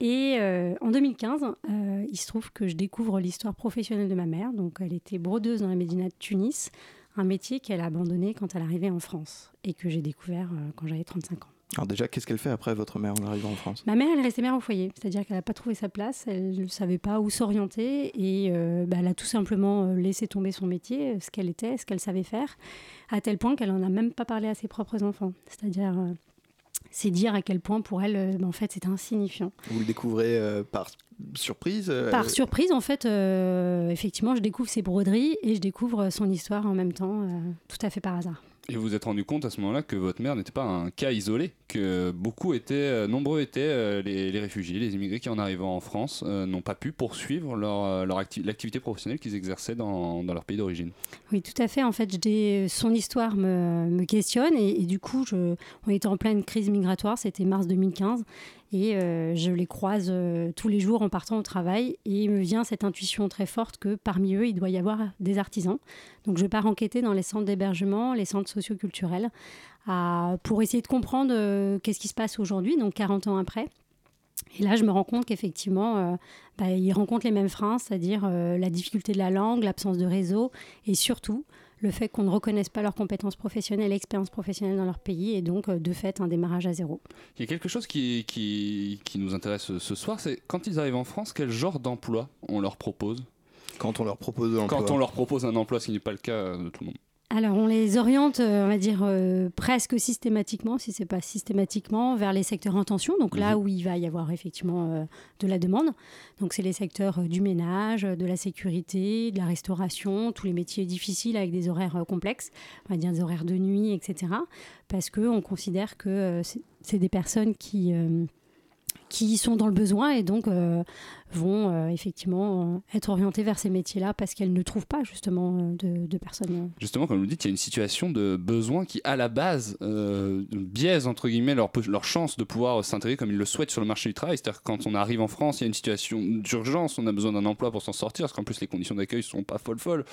Et euh, en 2015, euh, il se trouve que je découvre l'histoire professionnelle de ma mère. Donc elle était brodeuse dans la Médina de Tunis, un métier qu'elle a abandonné quand elle arrivait en France et que j'ai découvert quand j'avais 35 ans. Alors déjà, qu'est-ce qu'elle fait après votre mère en arrivant en France? Ma mère, elle est restée mère au foyer, c'est-à-dire qu'elle n'a pas trouvé sa place, elle ne savait pas où s'orienter et euh, bah, elle a tout simplement euh, laissé tomber son métier, euh, ce qu'elle était, ce qu'elle savait faire, à tel point qu'elle n'en a même pas parlé à ses propres enfants. C'est-à-dire, euh, c'est dire à quel point pour elle, euh, bah, en fait, c'était insignifiant. Vous le découvrez euh, par surprise euh, Par surprise, en fait, euh, effectivement, je découvre ses broderies et je découvre son histoire en même temps, euh, tout à fait par hasard. Et vous vous êtes rendu compte à ce moment-là que votre mère n'était pas un cas isolé, que beaucoup étaient, euh, nombreux étaient euh, les, réfugiés, les immigrés qui en arrivant en France euh, n'ont pas pu poursuivre leur, leur acti- l'activité professionnelle qu'ils exerçaient dans, dans leur pays d'origine. Oui, tout à fait. En fait, son histoire me, me questionne et, du coup, on était en pleine crise migratoire, c'était mars 2015, et euh, je les croise euh, tous les jours en partant au travail et il me vient cette intuition très forte que parmi eux, il doit y avoir des artisans. Donc, je pars enquêter dans les centres d'hébergement, les centres socioculturels, pour essayer de comprendre euh, qu'est-ce qui se passe aujourd'hui, donc 40 ans après. Et là, je me rends compte qu'effectivement, bah, ils rencontrent les mêmes freins, c'est-à-dire la difficulté de la langue, l'absence de réseau, et surtout le fait qu'on ne reconnaisse pas leurs compétences professionnelles, expériences professionnelles dans leur pays, et donc euh, de fait un démarrage à zéro. Il y a quelque chose qui, qui, qui nous intéresse ce soir, c'est quand ils arrivent en France, quel genre d'emploi on leur propose? Quand on leur propose un Quand emploi. on leur propose un emploi, ce qui n'est pas le cas de tout le monde. Alors, on les oriente, euh, on va dire, euh, presque systématiquement, si ce n'est pas systématiquement, vers les secteurs en tension, donc là où il va y avoir effectivement euh, de la demande. Donc, c'est les secteurs euh, du ménage, de la sécurité, de la restauration, tous les métiers difficiles avec des horaires complexes, on va dire des horaires de nuit, etc. Parce qu'on considère que c'est- c'est des personnes qui... qui sont dans le besoin et donc euh, vont euh, effectivement euh, être orientées vers ces métiers-là parce qu'elles ne trouvent pas justement de, personnes Justement, comme vous dites, il y a une situation de besoin qui, à la base, euh, biaise entre guillemets leur, leur chance de pouvoir s'intégrer comme ils le souhaitent sur le marché du travail. C'est-à-dire que quand on arrive en France, il y a une situation d'urgence, on a besoin d'un emploi pour s'en sortir, parce qu'en plus les conditions d'accueil sont pas folles folles.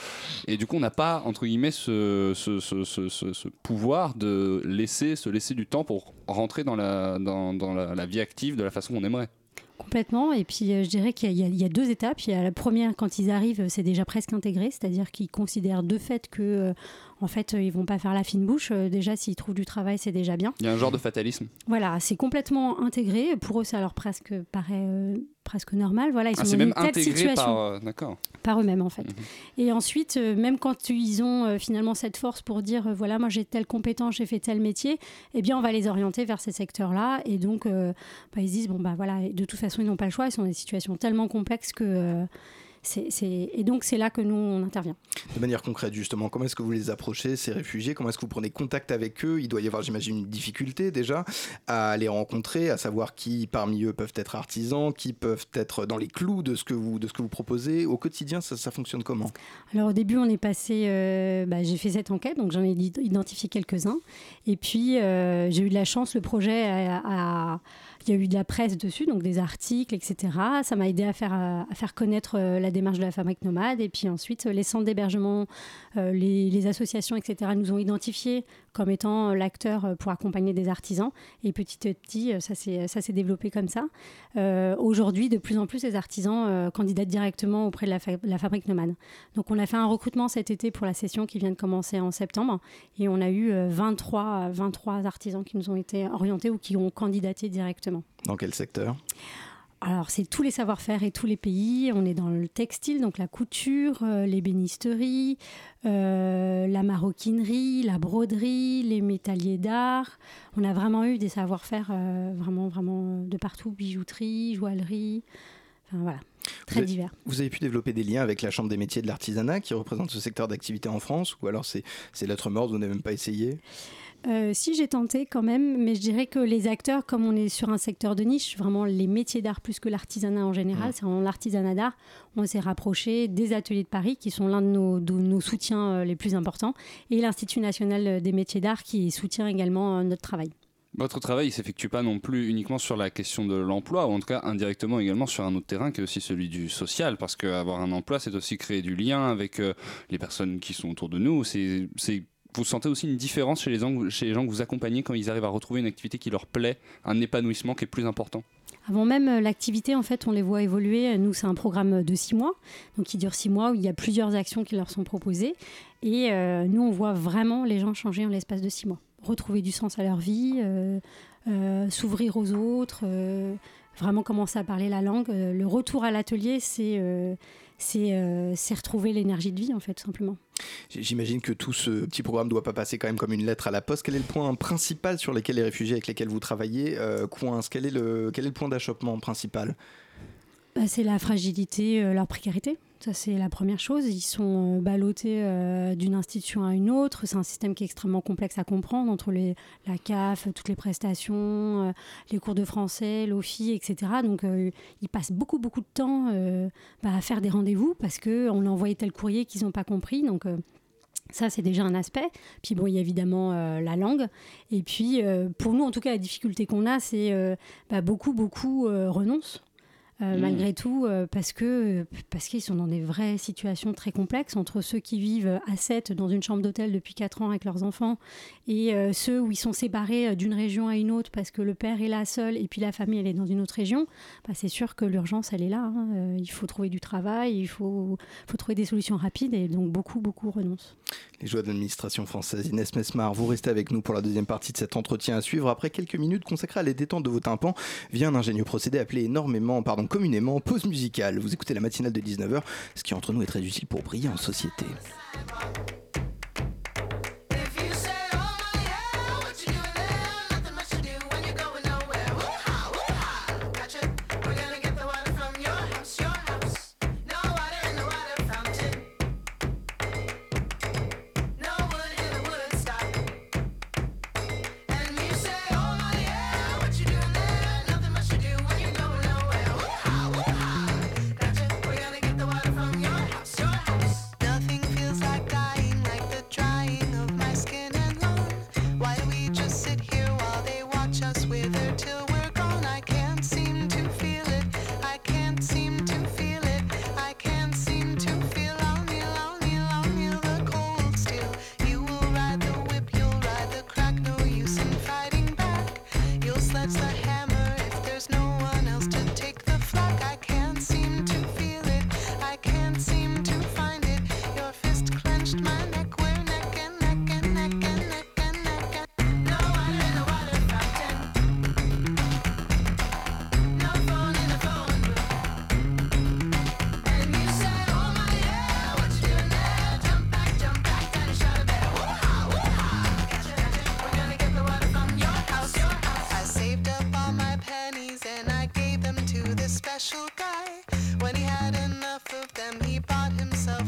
Et du coup, on n'a pas entre guillemets ce, pouvoir de laisser se laisser du temps pour rentrer dans la vie active de la façon qu'on aimerait. Complètement. Et puis, euh, je dirais qu'il y, a- y deux étapes. Il y a la première, quand ils arrivent, c'est déjà presque intégré, c'est-à-dire qu'ils considèrent de fait que, euh, en fait, ils vont pas faire la fine bouche. Euh, déjà, s'ils trouvent du travail, c'est déjà bien. Il y a un genre de fatalisme. Voilà, c'est complètement intégré. Pour eux, ça leur presque paraît presque normal. Voilà, ils Ah, sont dans même une telle situation par d'accord. Par eux-mêmes en fait. Et ensuite, euh, même quand ils ont euh, finalement cette force pour dire euh, voilà, moi j'ai telle compétence, j'ai fait tel métier, eh bien on va les orienter vers ces secteurs-là. Et donc, bah, ils se disent bon bah voilà, de toute façon ils n'ont pas le choix, ils sont dans des situations tellement complexes que et donc c'est là que nous on intervient. De manière concrète, justement, comment est-ce que vous les approchez, ces réfugiés? Comment est-ce que vous prenez contact avec eux? Il doit y avoir, j'imagine, une difficulté déjà à les rencontrer, à savoir qui parmi eux peuvent être artisans, qui peuvent être dans les clous de ce que vous, de ce que vous proposez. Au quotidien, ça, ça fonctionne comment? Alors au début, on est passé, euh, bah, j'ai fait cette enquête, donc j'en ai id- identifié quelques-uns. Et puis euh, j'ai eu de la chance, le projet, a- a- il y a eu de la presse dessus, donc des articles, etc. Ça m'a aidé à faire, connaître euh, la démarche de la fabrique nomade. Et puis ensuite, euh, les centres d'hébergement, euh, les associations, etc. nous ont identifiés comme étant euh, l'acteur euh, pour accompagner des artisans. Et petit à petit, euh, ça s'est développé comme ça. Aujourd'hui, de plus en plus, les artisans candidatent directement auprès de la, fa- la fabrique nomade. Donc, on a fait un recrutement cet été pour la session qui vient de commencer en septembre. Et on a eu euh, 23, 23 artisans qui nous ont été orientés ou qui ont candidaté directement. Dans quel secteur? Alors, c'est tous les savoir-faire et tous les pays. On est dans le textile, donc la couture, euh, l'ébénisterie, euh, la maroquinerie, la broderie, les métalliers d'art. On a vraiment eu des savoir-faire euh, vraiment, vraiment de partout bijouterie, joaillerie. Enfin, voilà, très vous avez, divers. Vous avez pu développer des liens avec la Chambre des métiers de l'artisanat qui représente ce secteur d'activité en France Ou alors c'est c'est lettre morte, vous n'avez même pas essayé? Euh, si j'ai tenté quand même, mais je dirais que les acteurs, comme on est sur un secteur de niche, vraiment les métiers d'art plus que l'artisanat en général, c'est vraiment l'artisanat d'art, on s'est rapproché des ateliers de Paris qui sont l'un de nos, de nos soutiens euh, les plus importants et l'Institut national des métiers d'art qui soutient également euh, notre travail. Votre travail ne s'effectue pas non plus uniquement sur la question de l'emploi, ou en tout cas indirectement également sur un autre terrain qui est aussi celui du social, parce qu'avoir un emploi, c'est aussi créer du lien avec euh, les personnes qui sont autour de nous. C'est, vous sentez aussi une différence chez les, gens, que vous accompagnez quand ils arrivent à retrouver une activité qui leur plaît, un épanouissement qui est plus important avant même euh, l'activité, en fait, on les voit évoluer. Nous, c'est un programme de six mois, donc qui dure six mois, où il y a plusieurs actions qui leur sont proposées. Et euh, nous, on voit vraiment les gens changer en l'espace de six mois retrouver du sens à leur vie, euh, s'ouvrir aux autres, vraiment commencer à parler la langue. le retour à l'atelier, c'est retrouver l'énergie de vie, en fait, tout simplement. J'imagine que tout ce petit programme ne doit pas passer quand même comme une lettre à la poste. Quel est le point principal sur lequel les réfugiés avec lesquels vous travaillez coincent? Quel est, le, quel est le point d'achoppement principal? Bah, C'est la fragilité, leur précarité. Ça, c'est la première chose. Ils sont euh, ballottés euh, d'une institution à une autre. C'est un système qui est extrêmement complexe à comprendre entre les, la CAF, toutes les prestations, euh, les cours de français, l'OFI, etc. Donc, ils passent beaucoup, beaucoup de temps bah, à faire des rendez-vous parce qu'on leur envoyé tel courrier qu'ils n'ont pas compris. Donc, ça, c'est déjà un aspect. Puis bon, il y a évidemment la langue. Et puis, pour nous, en tout cas, la difficulté qu'on a, c'est bah, beaucoup, beaucoup renoncent euh, mm. malgré tout, euh, parce que parce qu'ils sont dans des vraies situations très complexes entre ceux qui vivent à 7 dans une chambre d'hôtel depuis 4 ans avec leurs enfants et euh, ceux où ils sont séparés d'une région à une autre parce que le père est là seul et puis la famille elle est dans une autre région. Bah, c'est sûr que l'urgence elle est là. Hein. il faut trouver du travail, il faut, faut trouver des solutions rapides et donc beaucoup beaucoup renoncent. Les joies de l'administration française, Inès Mesmar, vous restez avec nous pour la deuxième partie de cet entretien à suivre. Après quelques minutes consacrées à la détente de vos tympans via un ingénieux procédé appelé énormément, pardon, communément pause musicale. Vous écoutez la matinale de 19h, ce qui entre nous est très utile pour briller en société.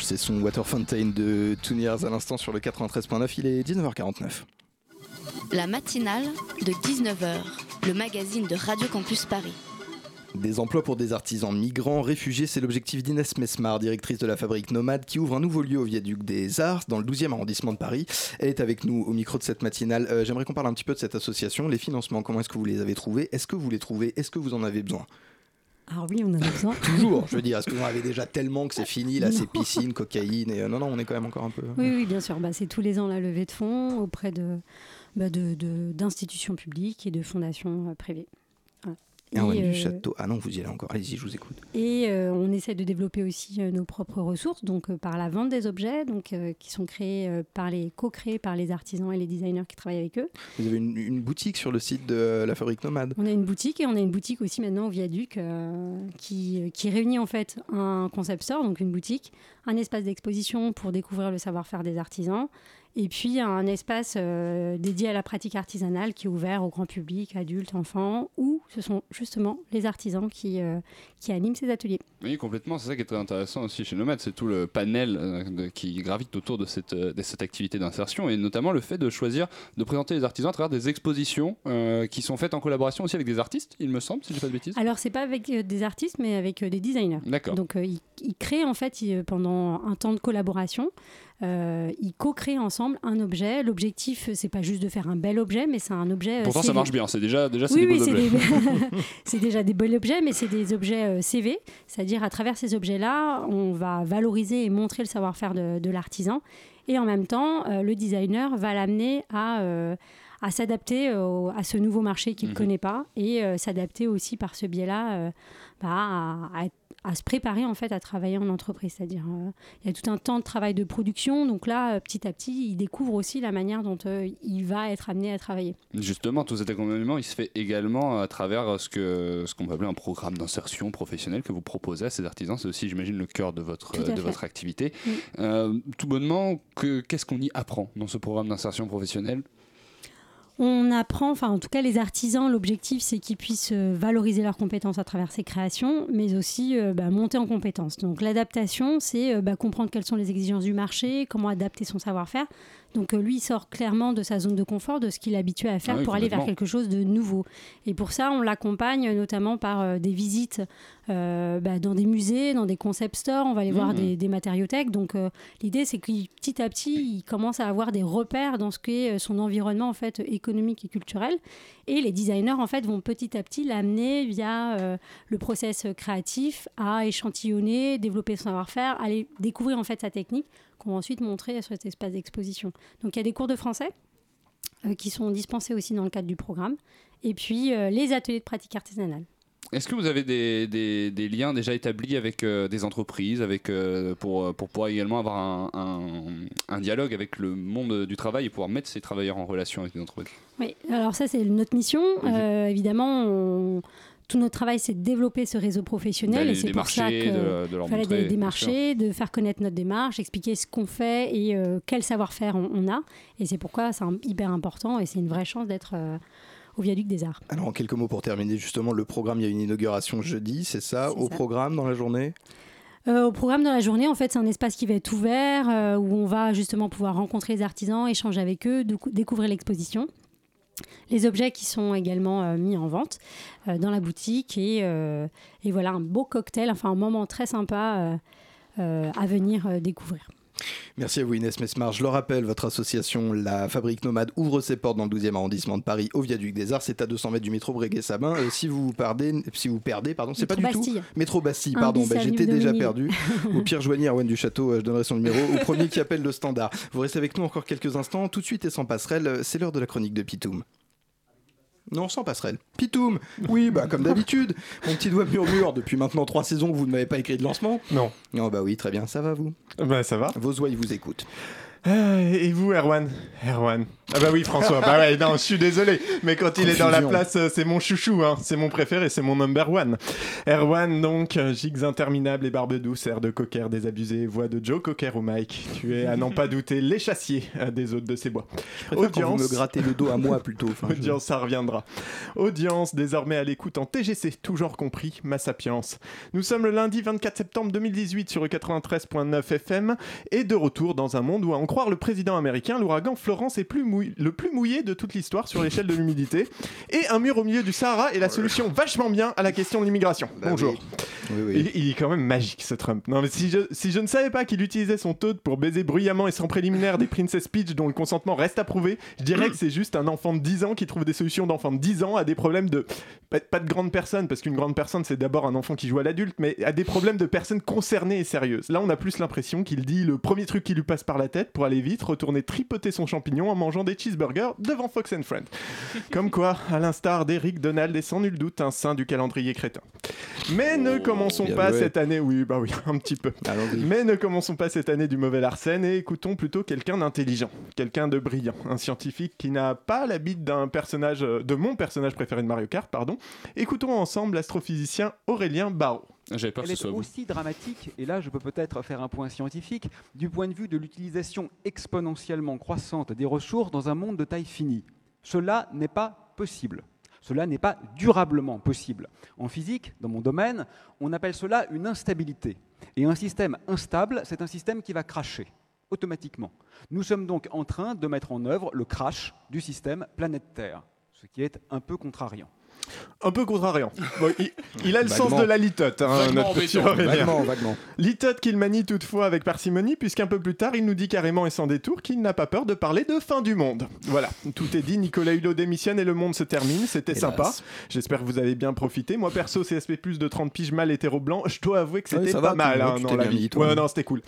c'est son Water Fountain de Years à l'instant sur le 93.9, il est 19h49. La matinale de 19h, le magazine de Radio Campus Paris. Des emplois pour des artisans migrants, réfugiés, c'est l'objectif d'Inès Mesmar, directrice de la fabrique Nomade, qui ouvre un nouveau lieu au viaduc des Arts, dans le 12e arrondissement de Paris. Elle est avec nous au micro de cette matinale. Euh, j'aimerais qu'on parle un petit peu de cette association, les financements, comment est-ce que vous les avez trouvés? Est-ce que vous les trouvez? Est-ce que vous en avez besoin? Alors oui, on en a besoin. Toujours, je veux dire, est-ce que vous en avez déjà tellement que c'est fini, là, c'est piscine, cocaïne, et euh, non, non, on est quand même encore un peu... Oui, oui, bien sûr, bah, c'est tous les ans la levée de fonds auprès de, bah, d'institutions publiques et de fondations euh, privées. Erwan Et, du euh, Château. Ah non, vous y allez encore. Allez-y, je vous écoute. Et euh, on essaie de développer aussi euh, nos propres ressources, donc par la vente des objets, donc qui sont créés par les co-créés par les artisans et les designers qui travaillent avec eux. Vous avez une, une boutique sur le site de la Fabrique Nomade. On a une boutique et on a une boutique aussi maintenant au Viaduc qui, qui réunit en fait un concept store, donc une boutique, un espace d'exposition pour découvrir le savoir-faire des artisans, et puis un espace euh, dédié à la pratique artisanale qui est ouvert au grand public, adultes, enfants, où ce sont justement les artisans qui, euh, qui animent ces ateliers. Oui, complètement. C'est ça qui est très intéressant aussi chez Nomad, c'est tout le panel euh, de- qui gravite autour de cette, euh, de cette activité d'insertion et notamment le fait de choisir de présenter les artisans à travers des expositions euh, qui sont faites en collaboration aussi avec des artistes, il me semble, si je dis pas de bêtises. Alors, c'est pas avec des artistes, mais avec des designers. D'accord. Donc, ils, ils créent en fait ils- pendant un temps de collaboration, ils co-créent ensemble un objet. L'objectif, euh, c'est pas juste de faire un bel objet, mais c'est un objet. euh, Pourtant, ça marche bien. C'est déjà, déjà oui, des oui, c'est objets. des- c'est déjà des beaux objets, mais c'est des objets euh, CV, c'est-à-dire à travers ces objets-là, on va valoriser et montrer le savoir-faire de, de l'artisan, et en même temps, euh, le designer va l'amener à, euh, à s'adapter à ce nouveau marché qu'il ne Mhm. connaît pas, et euh, s'adapter aussi par ce biais-là euh, bah, à, à être- à se préparer en fait à travailler en entreprise, c'est-à-dire euh, il y a tout un temps de travail de production, donc là, euh, petit à petit, il découvre aussi la manière dont euh, il va être amené à travailler. Justement, tout cet accompagnement, il se fait également à travers ce que ce qu'on peut appeler un programme d'insertion professionnelle que vous proposez à ces artisans. C'est aussi, j'imagine, le cœur de votre de fait. votre activité. Oui. Tout bonnement, que- qu'est-ce qu'on y apprend dans ce programme d'insertion professionnelle? On apprend, enfin en tout cas les artisans, l'objectif c'est qu'ils puissent euh, valoriser leurs compétences à travers ces créations, mais aussi euh, bah, monter en compétences. Donc l'adaptation, c'est euh, bah, comprendre quelles sont les exigences du marché, comment adapter son savoir-faire. Donc euh, lui, il sort clairement de sa zone de confort, de ce qu'il est habitué à faire Ah oui, pour aller vers quelque chose de nouveau. Et pour ça, on l'accompagne notamment par euh, des visites euh, bah, dans des musées, dans des concept stores, on va aller voir Mhm. des, des matériothèques. Donc euh, l'idée, c'est qu'il petit à petit, il commence à avoir des repères dans ce qu'est euh, son environnement en fait économique et culturel. Et les designers en fait vont petit à petit l'amener via euh, le process créatif à échantillonner, développer son savoir-faire, aller découvrir en fait sa technique qu'on va ensuite montrer sur cet espace d'exposition. Donc il y a des cours de français euh, qui sont dispensés aussi dans le cadre du programme. Et puis euh, les ateliers de pratique artisanale. Est-ce que vous avez des, des- des liens déjà établis avec euh, des entreprises, avec, euh, pour, pour pouvoir également avoir un, un- un dialogue avec le monde du travail et pouvoir mettre ces travailleurs en relation avec des entreprises? Oui, alors ça c'est notre mission. Euh, évidemment, on- tout notre travail c'est de développer ce réseau professionnel et c'est pour ça de- de leur fallait des, démarcher, de faire connaître notre démarche, expliquer ce qu'on fait et euh, quel savoir-faire on, on a. Et c'est pourquoi c'est hyper important et c'est une vraie chance d'être euh, au viaduc des arts. Alors, en quelques mots pour terminer, justement, le programme, il y a une inauguration jeudi, c'est ça Au ça. programme dans la journée? Euh, au programme dans la journée, en fait, c'est un espace qui va être ouvert euh, où on va justement pouvoir rencontrer les artisans, échanger avec eux, décou- découvrir l'exposition. Les objets qui sont également euh, mis en vente euh, dans la boutique et, euh, et voilà un beau cocktail, enfin un moment très sympa à venir découvrir. Merci à vous Inès Mesmar. Je le rappelle, votre association La Fabrique Nomade ouvre ses portes dans le 12e arrondissement de Paris au Viaduc des Arts. C'est à 200 mètres du métro Breguet-Sabin. Euh, si vous perdez, si vous perdez, pardon, c'est pas du Bastille. tout métro Bastille. Pardon, bah, avenue j'étais déjà perdu. Au pire, joignez Erwan du Château. euh, Je donnerai son numéro au premier qui appelle le standard. Vous restez avec nous encore quelques instants. Tout de suite et sans passerelle, c'est l'heure de la chronique de Pitoum. Non, sans passerelle. Pitoum Oui, bah comme d'habitude. Mon petit doigt murmure depuis maintenant trois saisons que vous ne m'avez pas écrit de lancement. Non. Non, bah oui, très bien. Ça va vous? Bah ça va. Vos oies, ils vous écoutent. Et vous, Erwan? Erwan. Ah bah oui, François. bah ouais, non, je suis désolé. Mais quand il est dans la place, euh, c'est mon chouchou, hein. C'est mon préféré, c'est mon number one. Erwan, donc, euh, gigs interminables et barbe douce, air de cocker désabusé, voix de Joe Cocker au mic. Tu es, à n'en pas douter, l'échassier euh, des hôtes de ces bois. Je préfère quand vous me grattez le dos à moi plutôt. Enfin, je- Audience, ça reviendra. Audience, désormais à l'écoute en TGC, toujours compris, ma sapience. Nous sommes le lundi 24 septembre 2018 sur le 93.9 FM et de retour dans un monde où, à en croire le président américain, l'ouragan Florence est plus mouillé- le plus mouillé de toute l'histoire sur l'échelle de l'humidité. Et un mur au milieu du Sahara est la solution vachement bien à la question de l'immigration. Bah Bonjour. oui. Oui, oui. Il, il est quand même magique ce Trump. Non mais si je, si je ne savais pas qu'il utilisait son toad pour baiser bruyamment et sans préliminaire des Princess Peach dont le consentement reste à prouver, je dirais que c'est juste un enfant de 10 ans qui trouve des solutions d'enfant de 10 ans à des problèmes de... Pas, pas de grande personne, parce qu'une grande personne c'est d'abord un enfant qui joue à l'adulte, mais à des problèmes de personnes concernées et sérieuses. Là on a plus l'impression qu'il dit le premier truc qui lui passe par la tête pour pour aller vite, retourner tripoter son champignon en mangeant des cheeseburgers devant Fox and Friends. Comme quoi, à l'instar d'Eric Donald est sans nul doute un saint du calendrier crétin. Mais ne commençons bien pas joué. cette année, oui, bah oui, un petit peu. Mais ne commençons pas cette année du mauvais Larsen et écoutons plutôt quelqu'un d'intelligent, quelqu'un de brillant, un scientifique qui n'a pas la bite d'un personnage, euh, de mon personnage préféré de Mario Kart, pardon. Écoutons ensemble l'astrophysicien Aurélien Barraud. J'avais Elle est aussi dramatique, et là je peux peut-être faire un point scientifique, du point de vue de l'utilisation exponentiellement croissante des ressources dans un monde de taille finie. Cela n'est pas possible. Cela n'est pas durablement possible. En physique, dans mon domaine, on appelle cela une instabilité. Et un système instable, c'est un système qui va cracher automatiquement. Nous sommes donc en train de mettre en œuvre le crash du système planète Terre, ce qui est un peu contrariant. Un peu contrariant. Bon, il, il a le Vaguement. sens de la litote, hein, Vaguement notre. Vaguement, vaguement. Litote qu'il manie toutefois avec parcimonie, puisqu'un peu plus tard, il nous dit carrément et sans détour qu'il n'a pas peur de parler de fin du monde. Voilà, tout est dit. Nicolas Hulot démissionne et le monde se termine. C'était sympa. J'espère que vous avez bien profité. Moi, perso, CSP, de 30 piges mal hétéro blanc, je dois avouer que Ouais, c'était ça pas va, mal tu- hein, la vie. toi. Ouais, non, c'était cool.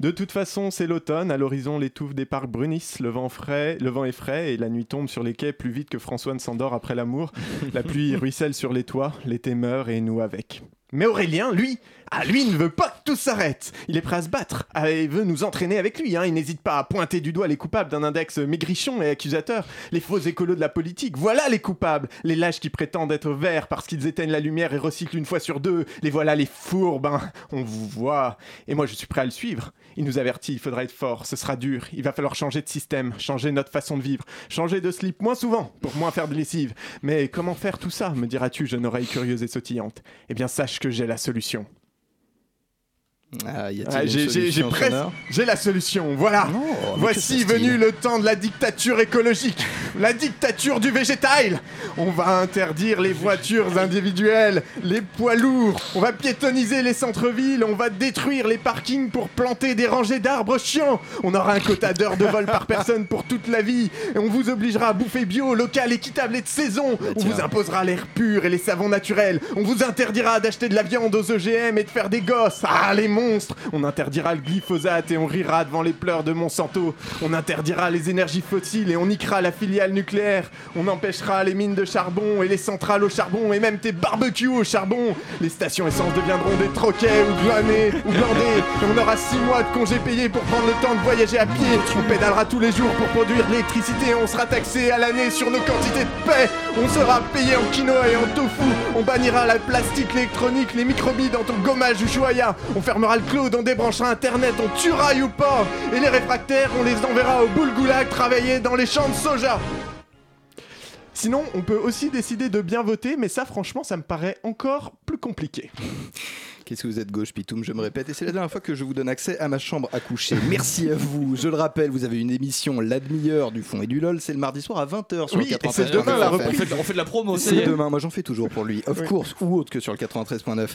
De toute façon, c'est l'automne. À l'horizon, l'étouffe des parcs brunissent. Le vent, frais, le vent est frais et la nuit tombe sur les quais plus vite que François ne s'endort après l'amour. La pluie ruisselle sur les toits. L'été meurt et nous avec. Mais Aurélien, lui, ah, lui, ne veut pas que tout s'arrête. Il est prêt à se battre. Ah, il veut nous entraîner avec lui. hein. Il n'hésite pas à pointer du doigt les coupables d'un index maigrichon et accusateur. Les faux écolos de la politique. Voilà les coupables. Les lâches qui prétendent être verts parce qu'ils éteignent la lumière et recyclent une fois sur deux. Les voilà les fourbes. hein. On vous voit. Et moi, je suis prêt à le suivre. Il nous avertit, il faudra être fort. Ce sera dur. Il va falloir changer de système, changer notre façon de vivre, changer de slip moins souvent pour moins faire de lessive. Mais comment faire tout ça, me diras-tu, jeune oreille curieuse et sautillante? Eh bien, sache que j'ai la solution. Ah, Ah, j'ai- la solution, voilà. Voici venu le temps de la dictature écologique, la dictature du végétal. On va interdire les voitures individuelles, les poids lourds, on va piétoniser les centres-villes, on va détruire les parkings pour planter des rangées d'arbres chiants. On aura un quota d'heures de vol par personne pour toute la vie, et on vous obligera à bouffer bio, local, équitable et de saison. on vous imposera l'air pur et les savons naturels. On vous interdira d'acheter de la viande aux OGM et de faire des gosses. Ah, les On interdira le glyphosate et on rira devant les pleurs de Monsanto. On interdira les énergies fossiles et on niquera la filiale nucléaire. On empêchera les mines de charbon et les centrales au charbon et même tes barbecues au charbon. Les stations essence deviendront des troquets ou glanés ou glandés. On aura 6 mois de congés payés pour prendre le temps de voyager à pied. On pédalera tous les jours pour produire l'électricité. On sera taxé à l'année sur nos quantités de paix. On sera payé en quinoa et en tofu. On bannira la plastique, l'électronique, les microbilles dans ton gommage Ushuaïa. On on débranchera internet, on tuera YouPorn. Et les réfractaires, on les enverra au Boulgoulag travailler dans les champs de soja. Sinon, on peut aussi décider de bien voter, mais ça, franchement, ça me paraît encore plus compliqué. Qu'est-ce que vous êtes gauche, Pitoum, je me répète. Et c'est la dernière fois que je vous donne accès à ma chambre à coucher. Merci à vous. Je le rappelle, vous avez une émission, La demi-heure du fond et du LOL. C'est le mardi soir à 20h sur Oui, le et 93.9. c'est demain la reprise. On fait, on fait de la promo, C'est est. demain, moi j'en fais toujours pour lui, of course, ou autre que sur le 93.9.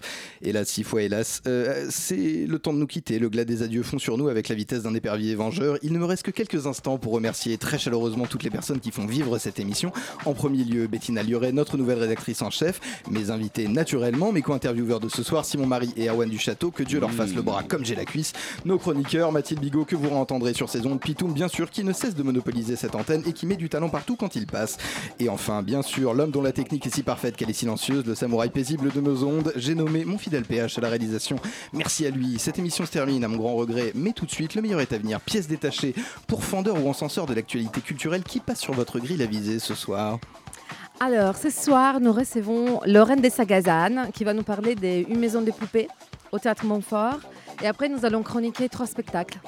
Hélas, six fois hélas. Euh, c'est le temps de nous quitter, le glas des adieux fond sur nous avec la vitesse d'un épervier vengeur. Il ne me reste que quelques instants pour remercier très chaleureusement toutes les personnes qui font vivre cette émission. En premier lieu, Bettina Liuret, notre nouvelle rédactrice en chef, mes invités naturellement, mes co-intervieweurs de ce soir, Simon Marie et Erwan Duchâteau, que Dieu leur fasse le bras comme j'ai la cuisse, nos chroniqueurs, Mathilde Bigot, que vous entendrez sur saison de Pitoum, bien sûr, qui ne cesse de monopoliser cette antenne et qui met du talent partout quand il passe. Et enfin, bien sûr, l'homme dont la technique est si parfaite qu'elle est silencieuse, le samouraï paisible de nos ondes, j'ai nommé mon fidèle PH à la réalisation. Merci à lui. Cette émission se termine à mon grand regret, mais tout de suite, le meilleur est à venir. Pièce détachée pour fendeur ou encenseur de l'actualité culturelle qui passe sur votre grille à viser ce soir. Alors, ce soir, nous recevons Lorraine de Sagazane qui va nous parler des Une maison des poupées au Théâtre Montfort. Et après, nous allons chroniquer trois spectacles.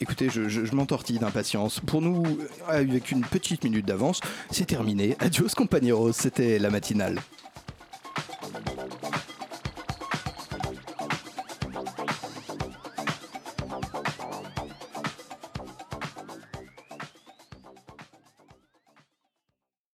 Écoutez, je, je- m'entortille d'impatience. Pour nous, avec une petite minute d'avance, c'est terminé. Adios, compañeros. C'était la matinale.